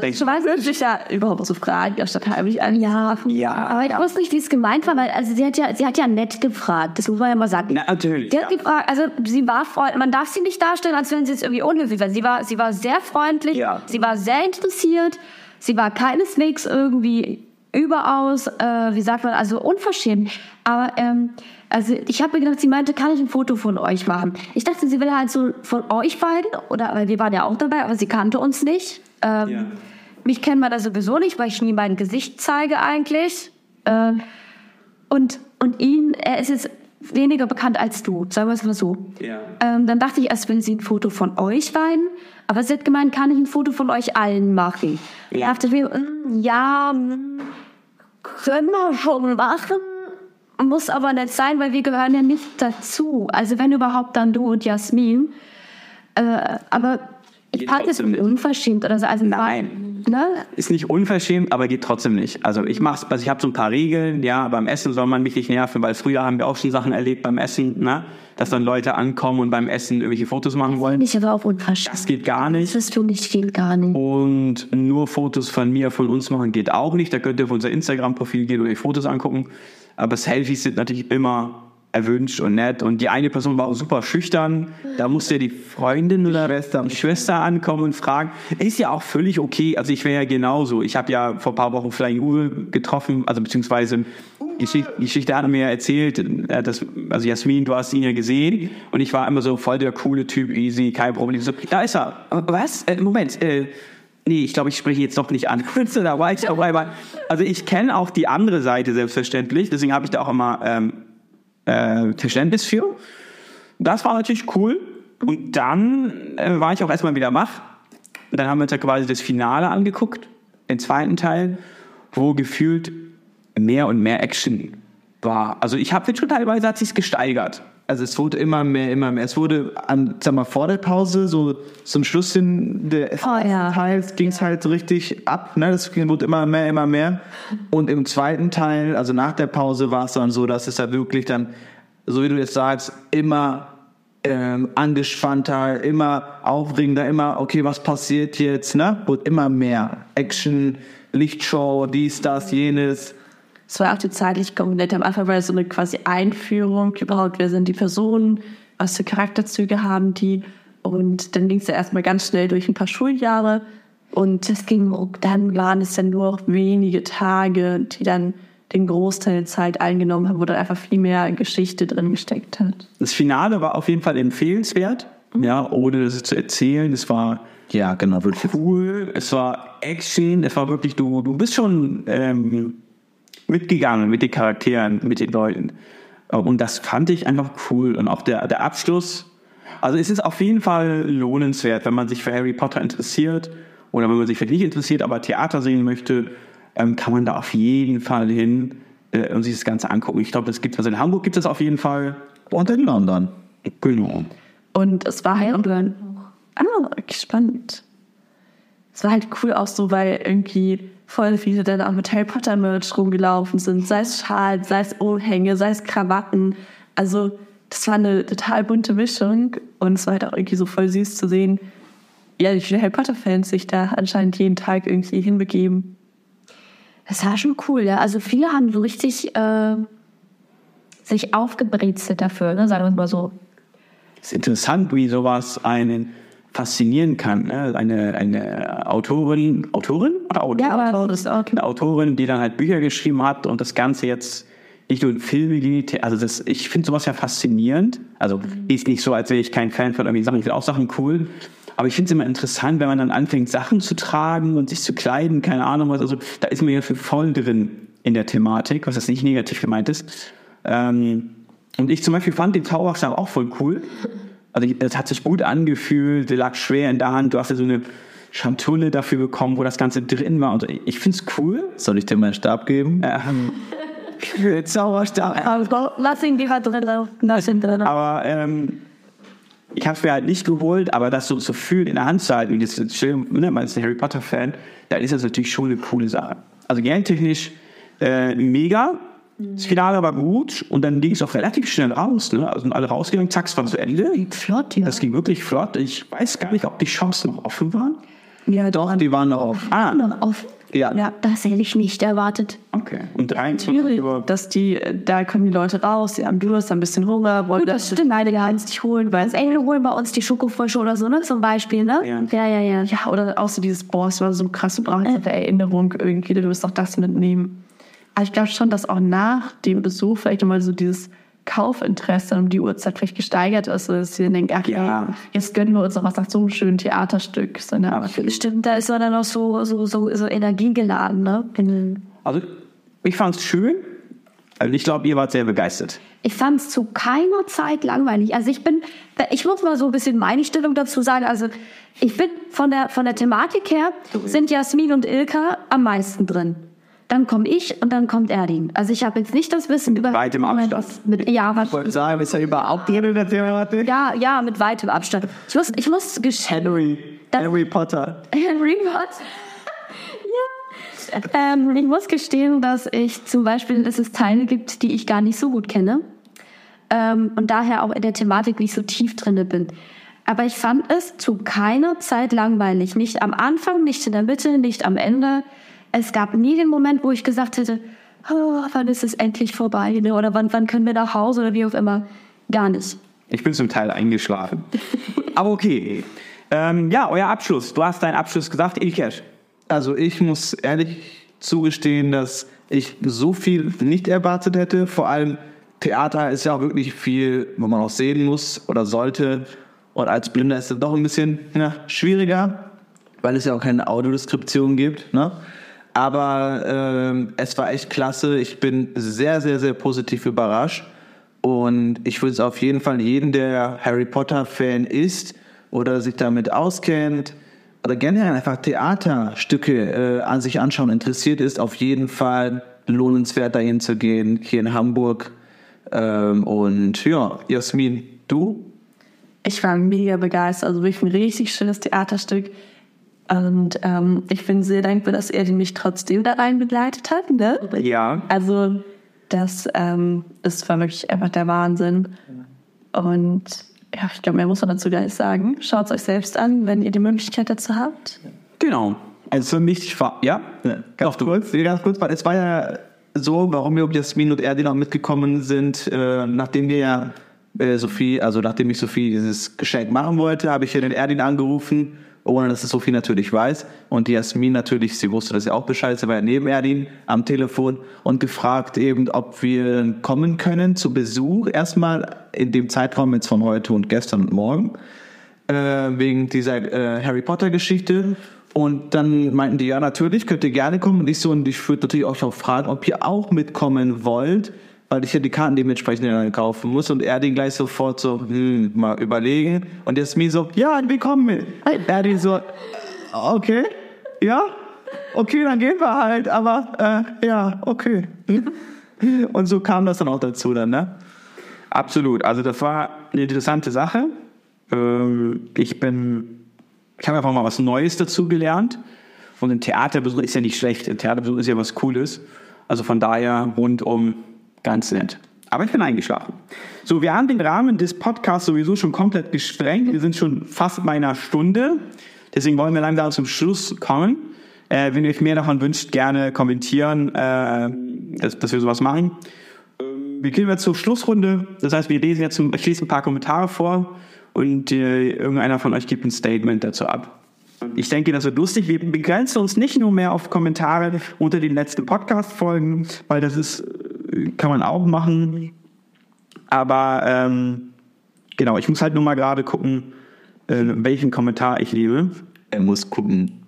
Denk- Ich weiß nicht, ja überhaupt so fragen, anstatt heimlich an. Ja, Ja. aber ich wusste nicht, wie es gemeint war, weil also sie hat ja, sie hat ja nett gefragt. Das muss man ja mal sagen. Na, natürlich. Sie hat Ja. gefragt, also sie war freundlich. Man darf sie nicht darstellen, als wenn sie jetzt irgendwie unhöflich war. Sie war, sie war sehr freundlich. Ja. Sie war sehr interessiert. Sie war keineswegs irgendwie überaus, äh, wie sagt man, also unverschämt. Aber ähm, also ich habe mir gedacht, sie meinte, kann ich ein Foto von euch machen? Ich dachte, sie will halt so von euch beiden oder weil wir waren ja auch dabei, aber sie kannte uns nicht. Ähm, Ja. Mich kennt man da sowieso nicht, weil ich nie mein Gesicht zeige eigentlich. Äh, und, und ihn, er ist jetzt weniger bekannt als du, sagen wir es mal so. Ja. Ähm, dann dachte ich erst, will sie ein Foto von euch beiden. Aber sie hat gemeint, kann ich ein Foto von euch allen machen? Ja. Da dachte ich mir, mm, ja, mm, können wir schon machen. Muss aber nicht sein, weil wir gehören ja nicht dazu. Also wenn überhaupt, dann du und Jasmin. Äh, aber ich fand es nicht. unverschämt oder so. Also Nein. War, ne? Ist nicht unverschämt, aber geht trotzdem nicht. Also ich mach's, also ich habe so ein paar Regeln, ja, beim Essen soll man mich nicht nerven, weil früher haben wir auch schon Sachen erlebt beim Essen, ne? Dass dann Leute ankommen und beim Essen irgendwelche Fotos machen wollen. Ich aber auch unverschämt. Das geht gar nicht. Das finde ich geht gar nicht. Und nur Fotos von mir, von uns machen geht auch nicht. Da könnt ihr auf unser Instagram-Profil gehen und euch Fotos angucken. Aber Selfies sind natürlich immer erwünscht und nett. Und die eine Person war auch super schüchtern. Da musste die Freundin oder Schwester, Schwester ankommen und fragen. Ist ja auch völlig okay. Also ich wäre ja genauso. Ich habe ja vor ein paar Wochen Flying Uwe getroffen, also beziehungsweise Geschichte, Geschichte hat er mir ja erzählt, äh, dass, also Jasmin, du hast ihn ja gesehen und ich war immer so voll der coole Typ, easy, kein Problem. So, da ist er. Was? Äh, Moment, äh, nee, ich glaube, ich spreche jetzt doch nicht an. da war ich dabei. war- Also ich kenne auch die andere Seite selbstverständlich, deswegen habe ich da auch immer ähm, äh, Verständnis für. Das war natürlich cool. Und dann äh, war ich auch erstmal wieder wach. Und dann haben wir uns ja quasi das Finale angeguckt, den zweiten Teil, wo gefühlt mehr und mehr Action war. Also ich habe schon teilweise hat sich's gesteigert. Also es wurde immer mehr, immer mehr. Es wurde an, sag mal, vor der Pause, so zum Schluss hin des Oh, ja. Teils ging es halt so richtig ab. Ne? Das wurde immer mehr, immer mehr. Und im zweiten Teil, also nach der Pause, war es dann so, dass es da wirklich dann, so wie du jetzt sagst, immer ähm, angespannter, immer aufregender, immer, okay, was passiert jetzt? Ne? Wurde immer mehr. Action, Lichtshow, dies, das, jenes. Es war auch die zeitliche Komponente. Am Anfang war so eine quasi Einführung überhaupt, wer sind die Personen, was für Charakterzüge haben die. Und dann ging es ja erstmal ganz schnell durch ein paar Schuljahre. Und Das ging dann waren es dann nur wenige Tage, die dann den Großteil der Zeit eingenommen haben, wo dann einfach viel mehr Geschichte drin gesteckt hat. Das Finale war auf jeden Fall empfehlenswert. Ja, ohne das zu erzählen. Es war Ja, genau, wirklich. cool, es war Action, es war wirklich, du, du bist schon ähm, mitgegangen mit den Charakteren, mit den Leuten. Und das fand ich einfach cool. Und auch der, der Abschluss, also es ist auf jeden Fall lohnenswert, wenn man sich für Harry Potter interessiert oder wenn man sich vielleicht nicht interessiert, aber Theater sehen möchte, ähm, kann man da auf jeden Fall hin äh, und sich das Ganze angucken. Ich glaube, das gibt also in Hamburg gibt es auf jeden Fall. Und in London. Genau. Und es war halt Ah, spannend. Es war halt cool auch so, weil irgendwie voll viele dann auch mit Harry Potter Merch rumgelaufen sind. Sei es Schal, sei es Umhänge, sei es Krawatten. Also das war eine total bunte Mischung und es war halt auch irgendwie so voll süß zu sehen, ja, wie viele Harry Potter Fans sich da anscheinend jeden Tag irgendwie hinbegeben. Das war schon cool, ja. Also viele haben so richtig äh, sich aufgebrezelt dafür, ne? sagen wir mal so. Es ist interessant, wie sowas einen faszinieren kann. Ne? Eine, eine Autorin, Autorin? Oder Autor? Ja, aber das auch. eine Autorin, die dann halt Bücher geschrieben hat und das Ganze jetzt nicht nur in Filme geht. Also das, ich finde sowas ja faszinierend. Also ist nicht so, als wäre ich kein Fan von irgendwie Sachen. Ich finde auch Sachen cool. Aber ich finde es immer interessant, wenn man dann anfängt, Sachen zu tragen und sich zu kleiden, keine Ahnung was. Also da ist man ja für voll drin in der Thematik, was das nicht negativ gemeint ist. Ähm, und ich zum Beispiel fand den Taucherstab auch voll cool. Also es hat sich gut angefühlt, der lag schwer in der Hand. Du hast ja so eine Schamtulle dafür bekommen, wo das Ganze drin war. Und ich finde es cool. Soll ich dir meinen Stab geben? Ähm, Zauberstab. Also, lass ihn lieber drin. Lass ihn drin. Aber ähm, ich habe es mir halt nicht geholt, aber das so zu fühlen in der Hand zu halten, wie das schön, ne, man ist ein Harry Potter Fan, dann ist das natürlich schon eine coole Sache. Also geldtechnisch äh, mega. Das Finale war gut und dann ging es auch relativ schnell raus. Ne? Also sind alle rausgegangen, zack, es war zu Ende. Flott, ja. Das ging wirklich flott. Ich weiß gar nicht, ob die Chancen noch offen waren. Ja, doch, die waren noch auf. Ah, Noch auf. Ja. Ja, das hätte ich nicht erwartet. okay. Und 23 Schwierig, über dass die, da kommen die Leute raus, die haben Durst, haben ein bisschen Hunger, wollen Gut, das stimmt. Beide kannst dich holen, weil das Engel holen bei uns die Schokofrösche oder so, ne? Zum Beispiel, ne? Ja. ja, ja. ja. Ja, oder auch so dieses, boah, es war so krass, du brauchst eine Erinnerung irgendwie, du wirst auch das mitnehmen. Aber ich glaube schon, dass auch nach dem Besuch vielleicht nochmal so dieses Kaufinteresse um die Uhrzeit vielleicht gesteigert ist, dass sie dann denken, ach ja, jetzt gönnen wir uns noch was nach so einem schönen Theaterstück. So eine. Stimmt, da ist man dann auch so, so, so, so energiegeladen, ne? In- Also ich fand es schön. Also ich glaube, ihr wart sehr begeistert. Ich fand es zu keiner Zeit langweilig. Also ich bin, ich muss mal so ein bisschen meine Stellung dazu sagen. Also ich bin von der, von der Thematik her, sind Jasmin und Ilka am meisten drin. Dann komme ich und dann kommt Erdin. Also ich habe jetzt nicht das Wissen über... weitem Abstand. Mit, ja, was, wollte sagen, ist ja überhaupt in der Thematik. ja, ja, mit weitem Abstand. Ich muss, ich muss gestehen, Henry, Harry Potter. Henry Potter. ja. Ähm, ich muss gestehen, dass ich zum Beispiel, dass es Teile gibt, die ich gar nicht so gut kenne. Ähm, und daher auch in der Thematik nicht so tief drinne bin. Aber ich fand es zu keiner Zeit langweilig. Nicht am Anfang, nicht in der Mitte, nicht am Ende. Es gab nie den Moment, wo ich gesagt hätte, oh, wann ist es endlich vorbei? Ne? Oder wann, wann können wir nach Hause oder wie auch immer. Gar nicht. Ich bin zum Teil eingeschlafen. Aber okay. Ähm, ja, euer Abschluss. Du hast deinen Abschluss gesagt, Ilkesh. Also ich muss ehrlich zugestehen, dass ich so viel nicht erwartet hätte. Vor allem Theater ist ja auch wirklich viel, wo man auch sehen muss oder sollte. Und als Blinder ist es doch ein bisschen ja, schwieriger, weil es ja auch keine Audiodeskription gibt. Ne? Aber ähm, es war echt klasse. Ich bin sehr, sehr, sehr positiv überrascht. Und ich würde es auf jeden Fall jedem, der Harry Potter Fan ist oder sich damit auskennt oder generell einfach Theaterstücke äh, an sich anschauen interessiert ist, auf jeden Fall lohnenswert dahin zu gehen, hier in Hamburg. Ähm, und ja, Jasmin, du? Ich war mega begeistert, also wirklich ein richtig schönes Theaterstück. Und ähm, ich bin sehr dankbar, dass er mich trotzdem da rein begleitet hat. Ne? Ja. Also das, ähm, das war wirklich einfach der Wahnsinn. Und ja, ich glaube, mehr muss man dazu gar nicht sagen. Schaut es euch selbst an, wenn ihr die Möglichkeit dazu habt. Genau. Also für mich war, ja, Ganz kurz, nee, ganz kurz, weil es war ja so, warum wir Jasmin und Erdin auch mitgekommen sind, äh, nachdem wir ja äh, Sophie, also nachdem ich Sophie dieses Geschenk machen wollte, habe ich ja den Erdin angerufen, ohne dass es Sophie natürlich weiß. Und die Jasmin natürlich, sie wusste das ja auch Bescheid, sie war ja neben Erdin am Telefon und gefragt eben, ob wir kommen können zu Besuch, erstmal in dem Zeitraum jetzt von heute und gestern und morgen äh, wegen dieser äh, Harry Potter Geschichte. Und dann meinten die, ja, natürlich, könnt ihr gerne kommen. Und ich so, und ich würde natürlich euch auch fragen, ob ihr auch mitkommen wollt, weil ich ja die Karten dementsprechend dann kaufen muss. Und er den gleich sofort so, hm, mal überlegen. Und Jasmin so, ja, wir kommen mit. Er den so, okay, ja, okay, dann gehen wir halt, aber äh, ja, okay. Und so kam das dann auch dazu dann, ne? absolut. Also das war eine interessante Sache. Ähm, ich bin, ich habe einfach mal was Neues dazu gelernt. Und ein Theaterbesuch ist ja nicht schlecht. Ein Theaterbesuch ist ja was Cooles. Also von daher rundum ganz nett. Aber ich bin eingeschlafen. So, wir haben den Rahmen des Podcasts sowieso schon komplett gesprengt. Wir sind schon fast bei einer Stunde. Deswegen wollen wir langsam zum Schluss kommen. Äh, wenn ihr euch mehr davon wünscht, gerne kommentieren, äh, dass, dass wir sowas machen. Wir gehen jetzt zur Schlussrunde. Das heißt, wir lesen jetzt, ich lese ein paar Kommentare vor und äh, irgendeiner von euch gibt ein Statement dazu ab. Ich denke, das wird lustig. Wir begrenzen uns nicht nur mehr auf Kommentare unter den letzten Podcast-Folgen, weil das ist, kann man auch machen. Aber ähm, genau, ich muss halt nur mal gerade gucken, äh, welchen Kommentar ich liebe. Er muss gucken.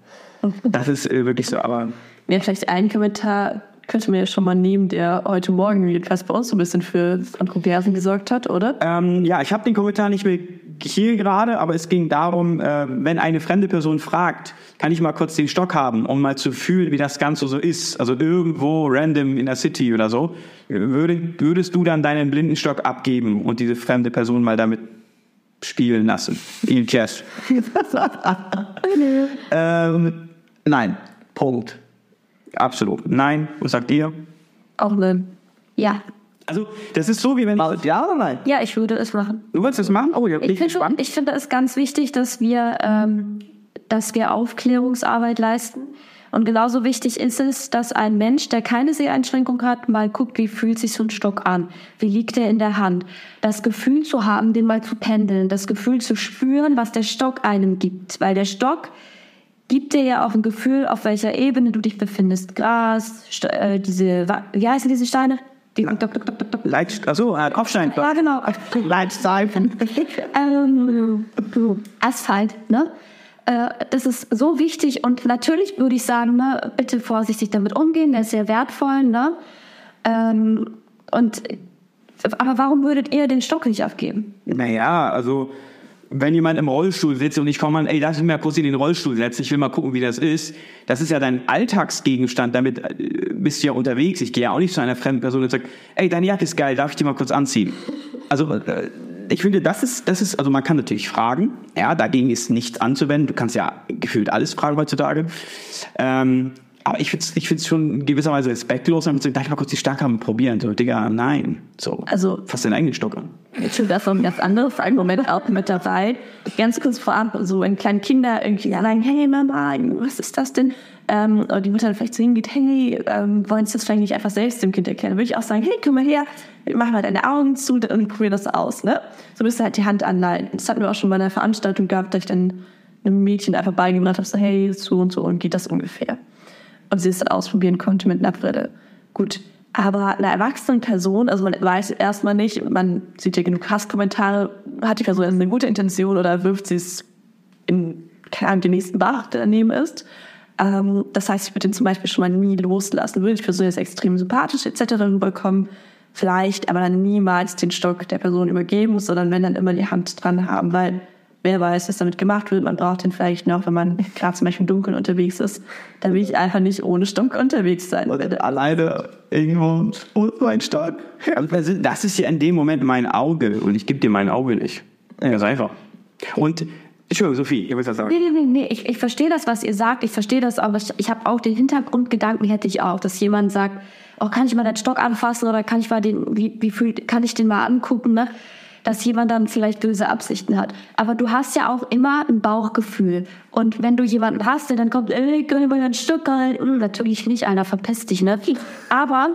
Das ist äh, wirklich so, aber Ja, vielleicht einen Kommentar könnte man ja schon mal nehmen, der heute Morgen jedenfalls bei uns so ein bisschen für Kontroversen gesorgt hat, oder? Ähm, ja, ich habe den Kommentar nicht mehr hier gerade, aber es ging darum, äh, wenn eine fremde Person fragt, kann ich mal kurz den Stock haben, um mal zu fühlen, wie das Ganze so ist. Also irgendwo random in der City oder so. Würde, würdest du dann deinen Blindenstock abgeben und diese fremde Person mal damit spielen lassen? In Chess. Ähm, nein. Punkt. Absolut. Nein. Was sagt ihr? Auch nein. Ja. Also, das ist so, wie wenn ich, Ja oder nein? Ja, ich würde es machen. du willst das machen? Oh, ja, bin Ich finde, gespannt. ich finde es ganz wichtig, dass wir, ähm, dass wir Aufklärungsarbeit leisten. Und genauso wichtig ist es, dass ein Mensch, der keine Seheinschränkung hat, mal guckt, wie fühlt sich so ein Stock an? Wie liegt er in der Hand? Das Gefühl zu haben, den mal zu pendeln, das Gefühl zu spüren, was der Stock einem gibt. Weil der Stock gibt dir ja auch ein Gefühl, auf welcher Ebene du dich befindest. Gras, St äh, diese, wie heißen diese Steine? Die, dok, dok, dok, dok, dok. Leit, achso, äh, Kopfstein. Ja, genau. Leitstreifen. ähm, Asphalt, ne? Äh, Das ist so wichtig und natürlich würde ich sagen, ne, bitte vorsichtig damit umgehen, der ist sehr wertvoll, ne? Ähm, und aber warum würdet ihr den Stock nicht abgeben? Naja, also wenn jemand im Rollstuhl sitzt und ich komme an, ey, lass mich mal kurz in den Rollstuhl setzen, ich will mal gucken, wie das ist. Das ist ja dein Alltagsgegenstand, damit äh, bist du ja unterwegs. Ich gehe ja auch nicht zu einer fremden Person und sage, ey, deine Jacke ist geil, darf ich die mal kurz anziehen? Also äh, ich finde, das ist, das ist, also man kann natürlich fragen, ja, dagegen ist nichts anzuwenden. Du kannst ja gefühlt alles fragen heutzutage. Ähm, aber ich finde es ich find's schon in gewisser Weise respektlos, wenn man sagt, darf ich mal kurz die Starkhaben probieren? So, Digga, nein. So, Also- fass den eigenen Stock an. Ich finde das ein ganz anderes Argument auch mit dabei. Ganz kurz vorab, so wenn kleine Kinder irgendwie sagen, hey Mama, was ist das denn? Ähm, und die Mutter dann vielleicht zu ihnen geht, hey, ähm, wollen Sie das vielleicht nicht einfach selbst dem Kind erklären? Dann würde ich auch sagen, hey, komm mal her, mach mal deine Augen zu und probier das aus, ne? So bist du halt die Hand anleiten. Das hatten wir auch schon bei einer Veranstaltung gehabt, da ich dann einem Mädchen einfach beigebracht habe, so, hey, so und so und geht das ungefähr. Und sie es dann ausprobieren konnte mit einer Brille. Gut. Aber eine erwachsene Person, also man weiß erstmal nicht, man sieht ja genug Hasskommentare, hat die Person eine gute Intention oder wirft sie es in, keine Ahnung, den nächsten Bach, der daneben ist. Ähm, das heißt, ich würde den zum Beispiel schon mal nie loslassen. Würde die Person jetzt extrem sympathisch etc. rüberkommen, vielleicht, aber dann niemals den Stock der Person übergeben, sondern wenn dann immer die Hand dran haben, weil wer weiß, was damit gemacht wird. Man braucht den vielleicht noch, wenn man gerade zum Beispiel im Dunkeln unterwegs ist. Da will ich einfach nicht ohne Stock unterwegs sein. Alleine irgendwo und mein Stock. Also das ist- Das ist ja in dem Moment mein Auge und ich gebe dir mein Auge nicht. Ganz einfach. Und, Entschuldigung, Sophie, ihr wollt was sagen? Nee, nee, nee, nee. Ich, ich verstehe das, was ihr sagt. Ich verstehe das, aber ich, ich habe auch den Hintergrundgedanken, hätte ich auch, dass jemand sagt, oh, kann ich mal deinen Stock anfassen oder kann ich mal den, wie, wie fühlt, kann ich den mal angucken, ne? Dass jemand dann vielleicht böse Absichten hat. Aber du hast ja auch immer ein Bauchgefühl. Und wenn du jemanden hast, der dann kommt, ey, dein Stock halten? Hm, Natürlich nicht, einer verpisst dich, ne? Aber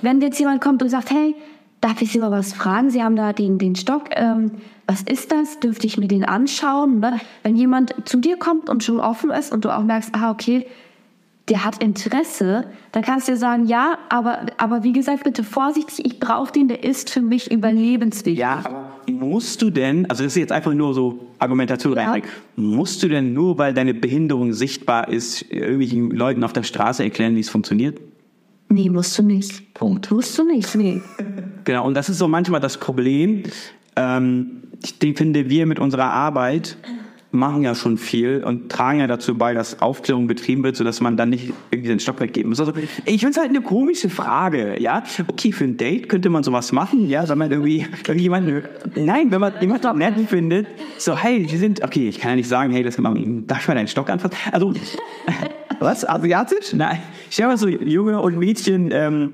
wenn jetzt jemand kommt und sagt, hey, darf ich Sie mal was fragen? Sie haben da den, den Stock. Ähm, was ist das? Dürfte ich mir den anschauen? Ne? Wenn jemand zu dir kommt und schon offen ist und du auch merkst, ah, okay, der hat Interesse, dann kannst du dir sagen, ja, aber, aber wie gesagt, bitte vorsichtig, ich brauche den, der ist für mich überlebenswichtig. Ja, aber musst du denn, also das ist jetzt einfach nur so Argumentation Ja. reinbringen, musst du denn nur, weil deine Behinderung sichtbar ist, irgendwelchen Leuten auf der Straße erklären, wie es funktioniert? Nee, musst du nicht. Punkt. Musst du nicht, nee. Genau, und das ist so manchmal das Problem. Ähm, ich finde, wir mit unserer Arbeit machen ja schon viel und tragen ja dazu bei, dass Aufklärung betrieben wird, sodass man dann nicht irgendwie den Stock weggeben muss. Also, ich finde es halt eine komische Frage, ja. Okay, für ein Date könnte man sowas machen, ja, wenn man irgendwie irgendjemanden, nein, wenn man jemanden nett findet, so, hey, die sind, okay, ich kann ja nicht sagen, hey, das man, darf ich mal deinen Stock anfassen? Also, was, asiatisch? Nein, ich mal so, Junge und Mädchen, ähm,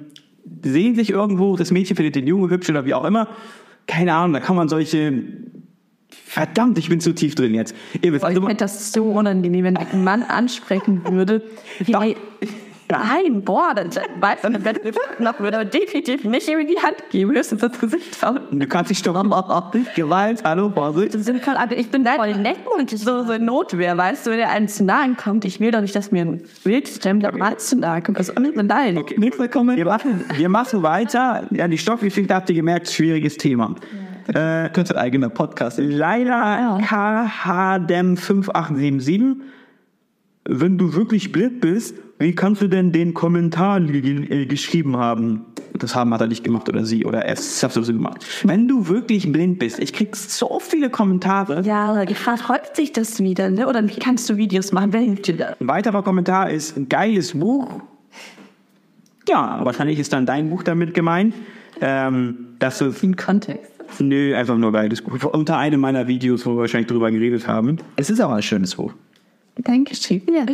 sehen sich irgendwo, das Mädchen findet den Junge hübsch oder wie auch immer. Keine Ahnung, da kann man solche. Verdammt, ich bin zu tief drin jetzt. Ihr wisst, Ich also, fände das so unangenehm, wenn ein Mann ansprechen würde. Hey, Nein, boah, dann weiß man, wenn noch würde aber definitiv nicht in die Hand geben, höchstens das Gesicht hauen. Du kannst dich doch Gewalt, hallo, Vorsicht. Das sind voll, also ich bin voll nett und so, so Notwehr, weißt du, wenn der einem zu nahe kommt, ich will doch nicht, dass mir ein Wildstemmler mal zu nahe kommt. Denn nein? Okay, nächster Comment. Wir machen, wir machen weiter. Ja, die Stockgeschichte habt ihr gemerkt, schwieriges Thema. Äh, Könnte ein eigener Podcast sein. leider KHDEM 5877. Wenn du wirklich blind bist, wie kannst du denn den Kommentar äh, geschrieben haben? Das haben hat er nicht gemacht oder sie oder es. Ich hab's sowieso gemacht. Wenn du wirklich blind bist, ich krieg so viele Kommentare. Ja, gefragt, häuft sich das wieder, ne? Oder wie kannst du Videos machen? Wer hilft dir da? Ein weiterer Kommentar ist ein geiles Buch. Ja, wahrscheinlich ist dann dein Buch damit gemeint. Ähm, das ist, Im Kontext. Nö, einfach nur Buch. Unter einem meiner Videos, wo wir wahrscheinlich drüber geredet haben. Es ist auch ein schönes Buch. Dankeschön. Ja.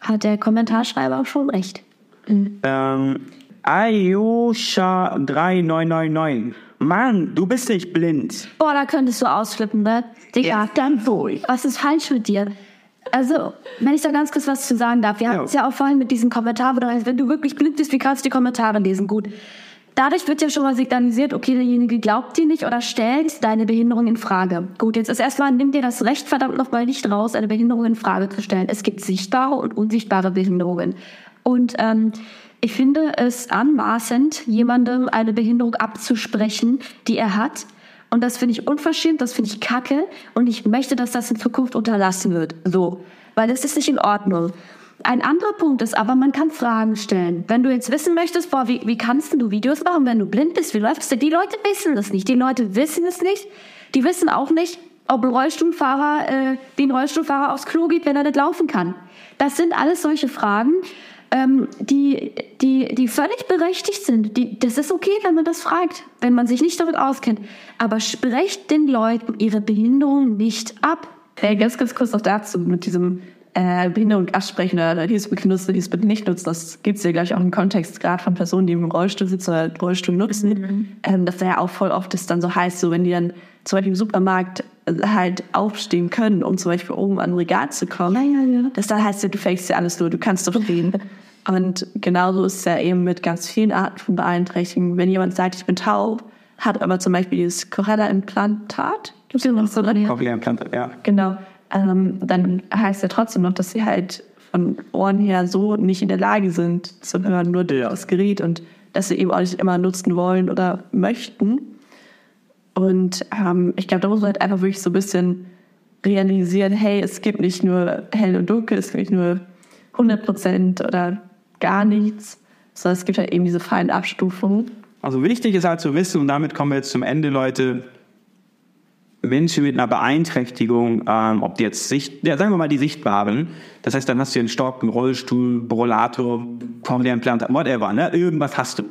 Hat der Kommentarschreiber auch schon recht. Ähm, Ayosha3999. Mann, du bist nicht blind. Boah, da könntest du ausflippen, ne? Digga, dann wohl. was ist falsch mit dir? Also, wenn ich da ganz kurz was zu sagen darf. Wir hatten es ja auch vorhin mit diesem Kommentar, wo du wenn du wirklich blind bist, wie kannst du die Kommentare lesen? Gut. Dadurch wird ja schon mal signalisiert, okay, derjenige glaubt dir nicht oder stellt deine Behinderung in Frage. Gut, jetzt ist erstmal, nimm dir das Recht verdammt nochmal nicht raus, eine Behinderung in Frage zu stellen. Es gibt sichtbare und unsichtbare Behinderungen. Und ähm, ich finde es anmaßend, jemandem eine Behinderung abzusprechen, die er hat. Und das finde ich unverschämt, das finde ich kacke. Und ich möchte, dass das in Zukunft unterlassen wird. So. Weil es ist nicht in Ordnung. Ein anderer Punkt ist aber, man kann Fragen stellen. Wenn du jetzt wissen möchtest, boah, wie, wie kannst du Videos machen, wenn du blind bist? Wie läuft das? Die Leute wissen das nicht. Die Leute wissen es nicht. Die wissen auch nicht, ob ein Rollstuhlfahrer, äh, ein Rollstuhlfahrer aufs Klo geht, wenn er nicht laufen kann. Das sind alles solche Fragen, ähm, die, die, die völlig berechtigt sind. Die, das ist okay, wenn man das fragt, wenn man sich nicht damit auskennt. Aber sprecht den Leuten ihre Behinderung nicht ab. Hey, ganz, ganz kurz noch dazu mit diesem äh, Behinderung absprechen oder dieses bitte nutzen, dieses bitte nicht nutzen. Das gibt es ja gleich auch im Kontext, gerade von Personen, die im Rollstuhl sitzen oder Rollstuhl nutzen, ähm, dass da ja auch voll oft es dann so heißt, so wenn die dann zum Beispiel im Supermarkt äh, halt aufstehen können, um zum Beispiel oben an ein Regal zu kommen, Ja, ja, ja. das dann heißt ja, du fängst ja alles nur, du kannst doch reden. Und genauso ist es ja eben mit ganz vielen Arten von Beeinträchtigungen. Wenn jemand sagt, ich bin taub, hat aber zum Beispiel dieses Chlorella-Implantat, gibt's ja noch so dran? Cochlea-Implantat, ja. Genau. Ähm, dann heißt ja trotzdem noch, dass sie halt von Ohren her so nicht in der Lage sind, sondern nur das Gerät und dass sie eben auch nicht immer nutzen wollen oder möchten. Und ähm, ich glaube, da muss man halt einfach wirklich so ein bisschen realisieren, hey, es gibt nicht nur hell und dunkel, es gibt nicht nur 100 Prozent oder gar nichts, sondern es gibt halt eben diese feinen Abstufungen. Also wichtig ist halt zu wissen, und damit kommen wir jetzt zum Ende, Leute, Menschen mit einer Beeinträchtigung, ähm, ob die jetzt Sicht, ja, sagen wir mal die sichtbaren, das heißt, dann hast du einen Stock, einen Rollstuhl, Rollator, Cochlea-Implantat, whatever, ne? irgendwas hast du.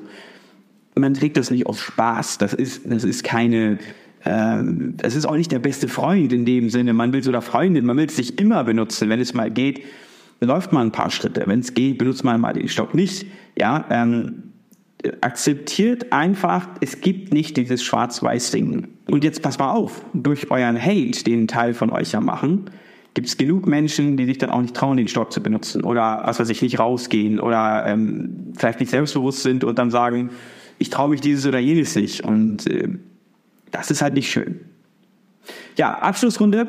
Man trägt das nicht aus Spaß, das ist, das ist keine, ähm, das ist auch nicht der beste Freund in dem Sinne, man will es oder Freundin, man will es nicht immer benutzen, wenn es mal geht, läuft man ein paar Schritte, wenn es geht, benutzt man mal den Stock nicht, ja, ähm, akzeptiert einfach, es gibt nicht dieses Schwarz-Weiß-Ding. Und jetzt pass mal auf, durch euren Hate, den ein Teil von euch ja machen, gibt es genug Menschen, die sich dann auch nicht trauen, den Stock zu benutzen oder was weiß ich, nicht rausgehen oder ähm, vielleicht nicht selbstbewusst sind und dann sagen, ich traue mich dieses oder jenes nicht. Und äh, das ist halt nicht schön. Ja, Abschlussrunde.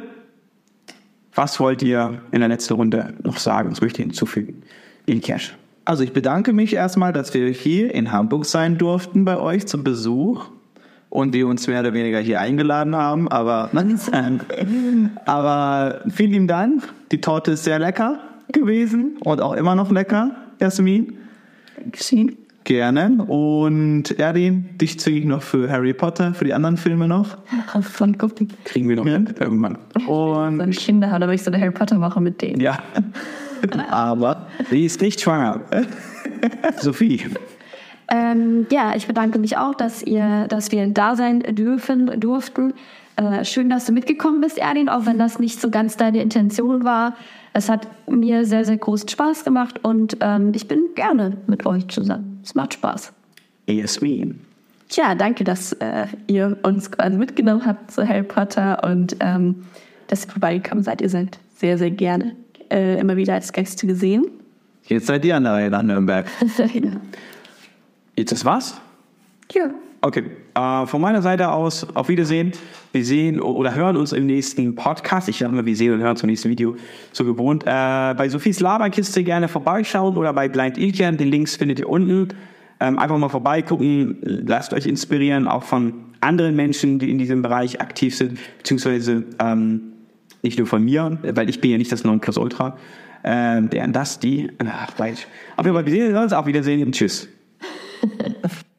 Was wollt ihr in der letzten Runde noch sagen? Was möchte ich hinzufügen? In Cash. Also ich bedanke mich erstmal, dass wir hier in Hamburg sein durften bei euch zum Besuch und wir uns mehr oder weniger hier eingeladen haben. Aber, aber vielen lieben Dank. Die Torte ist sehr lecker gewesen und auch immer noch lecker, Jasmin. Geschehen. Gerne. Und Erdin, dich züge ich noch für Harry Potter, für die anderen Filme noch. Von gucken. Kriegen wir noch hin, irgendwann. Und So eine Kinder haben, aber ich so eine Harry Potter mache mit denen. Ja. aber Sie ist nicht schwanger. Sophie. Ähm, ja, ich bedanke mich auch, dass ihr, dass wir da sein dürfen, durften. Äh, schön, dass du mitgekommen bist, Erdin, auch wenn das nicht so ganz deine Intention war. Es hat mir sehr, sehr großen Spaß gemacht und ähm, ich bin gerne mit euch zusammen. Es macht Spaß. Jasmin. Tja, danke, dass äh, ihr uns quasi mitgenommen habt zu Harry Potter und ähm, dass ihr vorbeigekommen seid. Ihr seid sehr, sehr gerne äh, immer wieder als Gäste gesehen. Jetzt seid ihr an der Reihe nach Nürnberg. ja. Jetzt das was? ja. Okay, äh, von meiner Seite aus auf Wiedersehen. Wir sehen oder hören uns im nächsten Podcast. Ich sage immer, wir sehen und hören zum nächsten Video, so gewohnt. Äh, bei Sophies Laberkiste gerne vorbeischauen oder bei Blind Ilkian. Den Links findet ihr unten. Ähm, einfach mal vorbeigucken, lasst euch inspirieren, auch von anderen Menschen, die in diesem Bereich aktiv sind, beziehungsweise ähm, nicht nur von mir, weil ich bin ja nicht das Nonplusultra. Ähm, der das, die, ach, weiß ich. Auf jeden Fall, wir sehen uns, auf Wiedersehen und tschüss.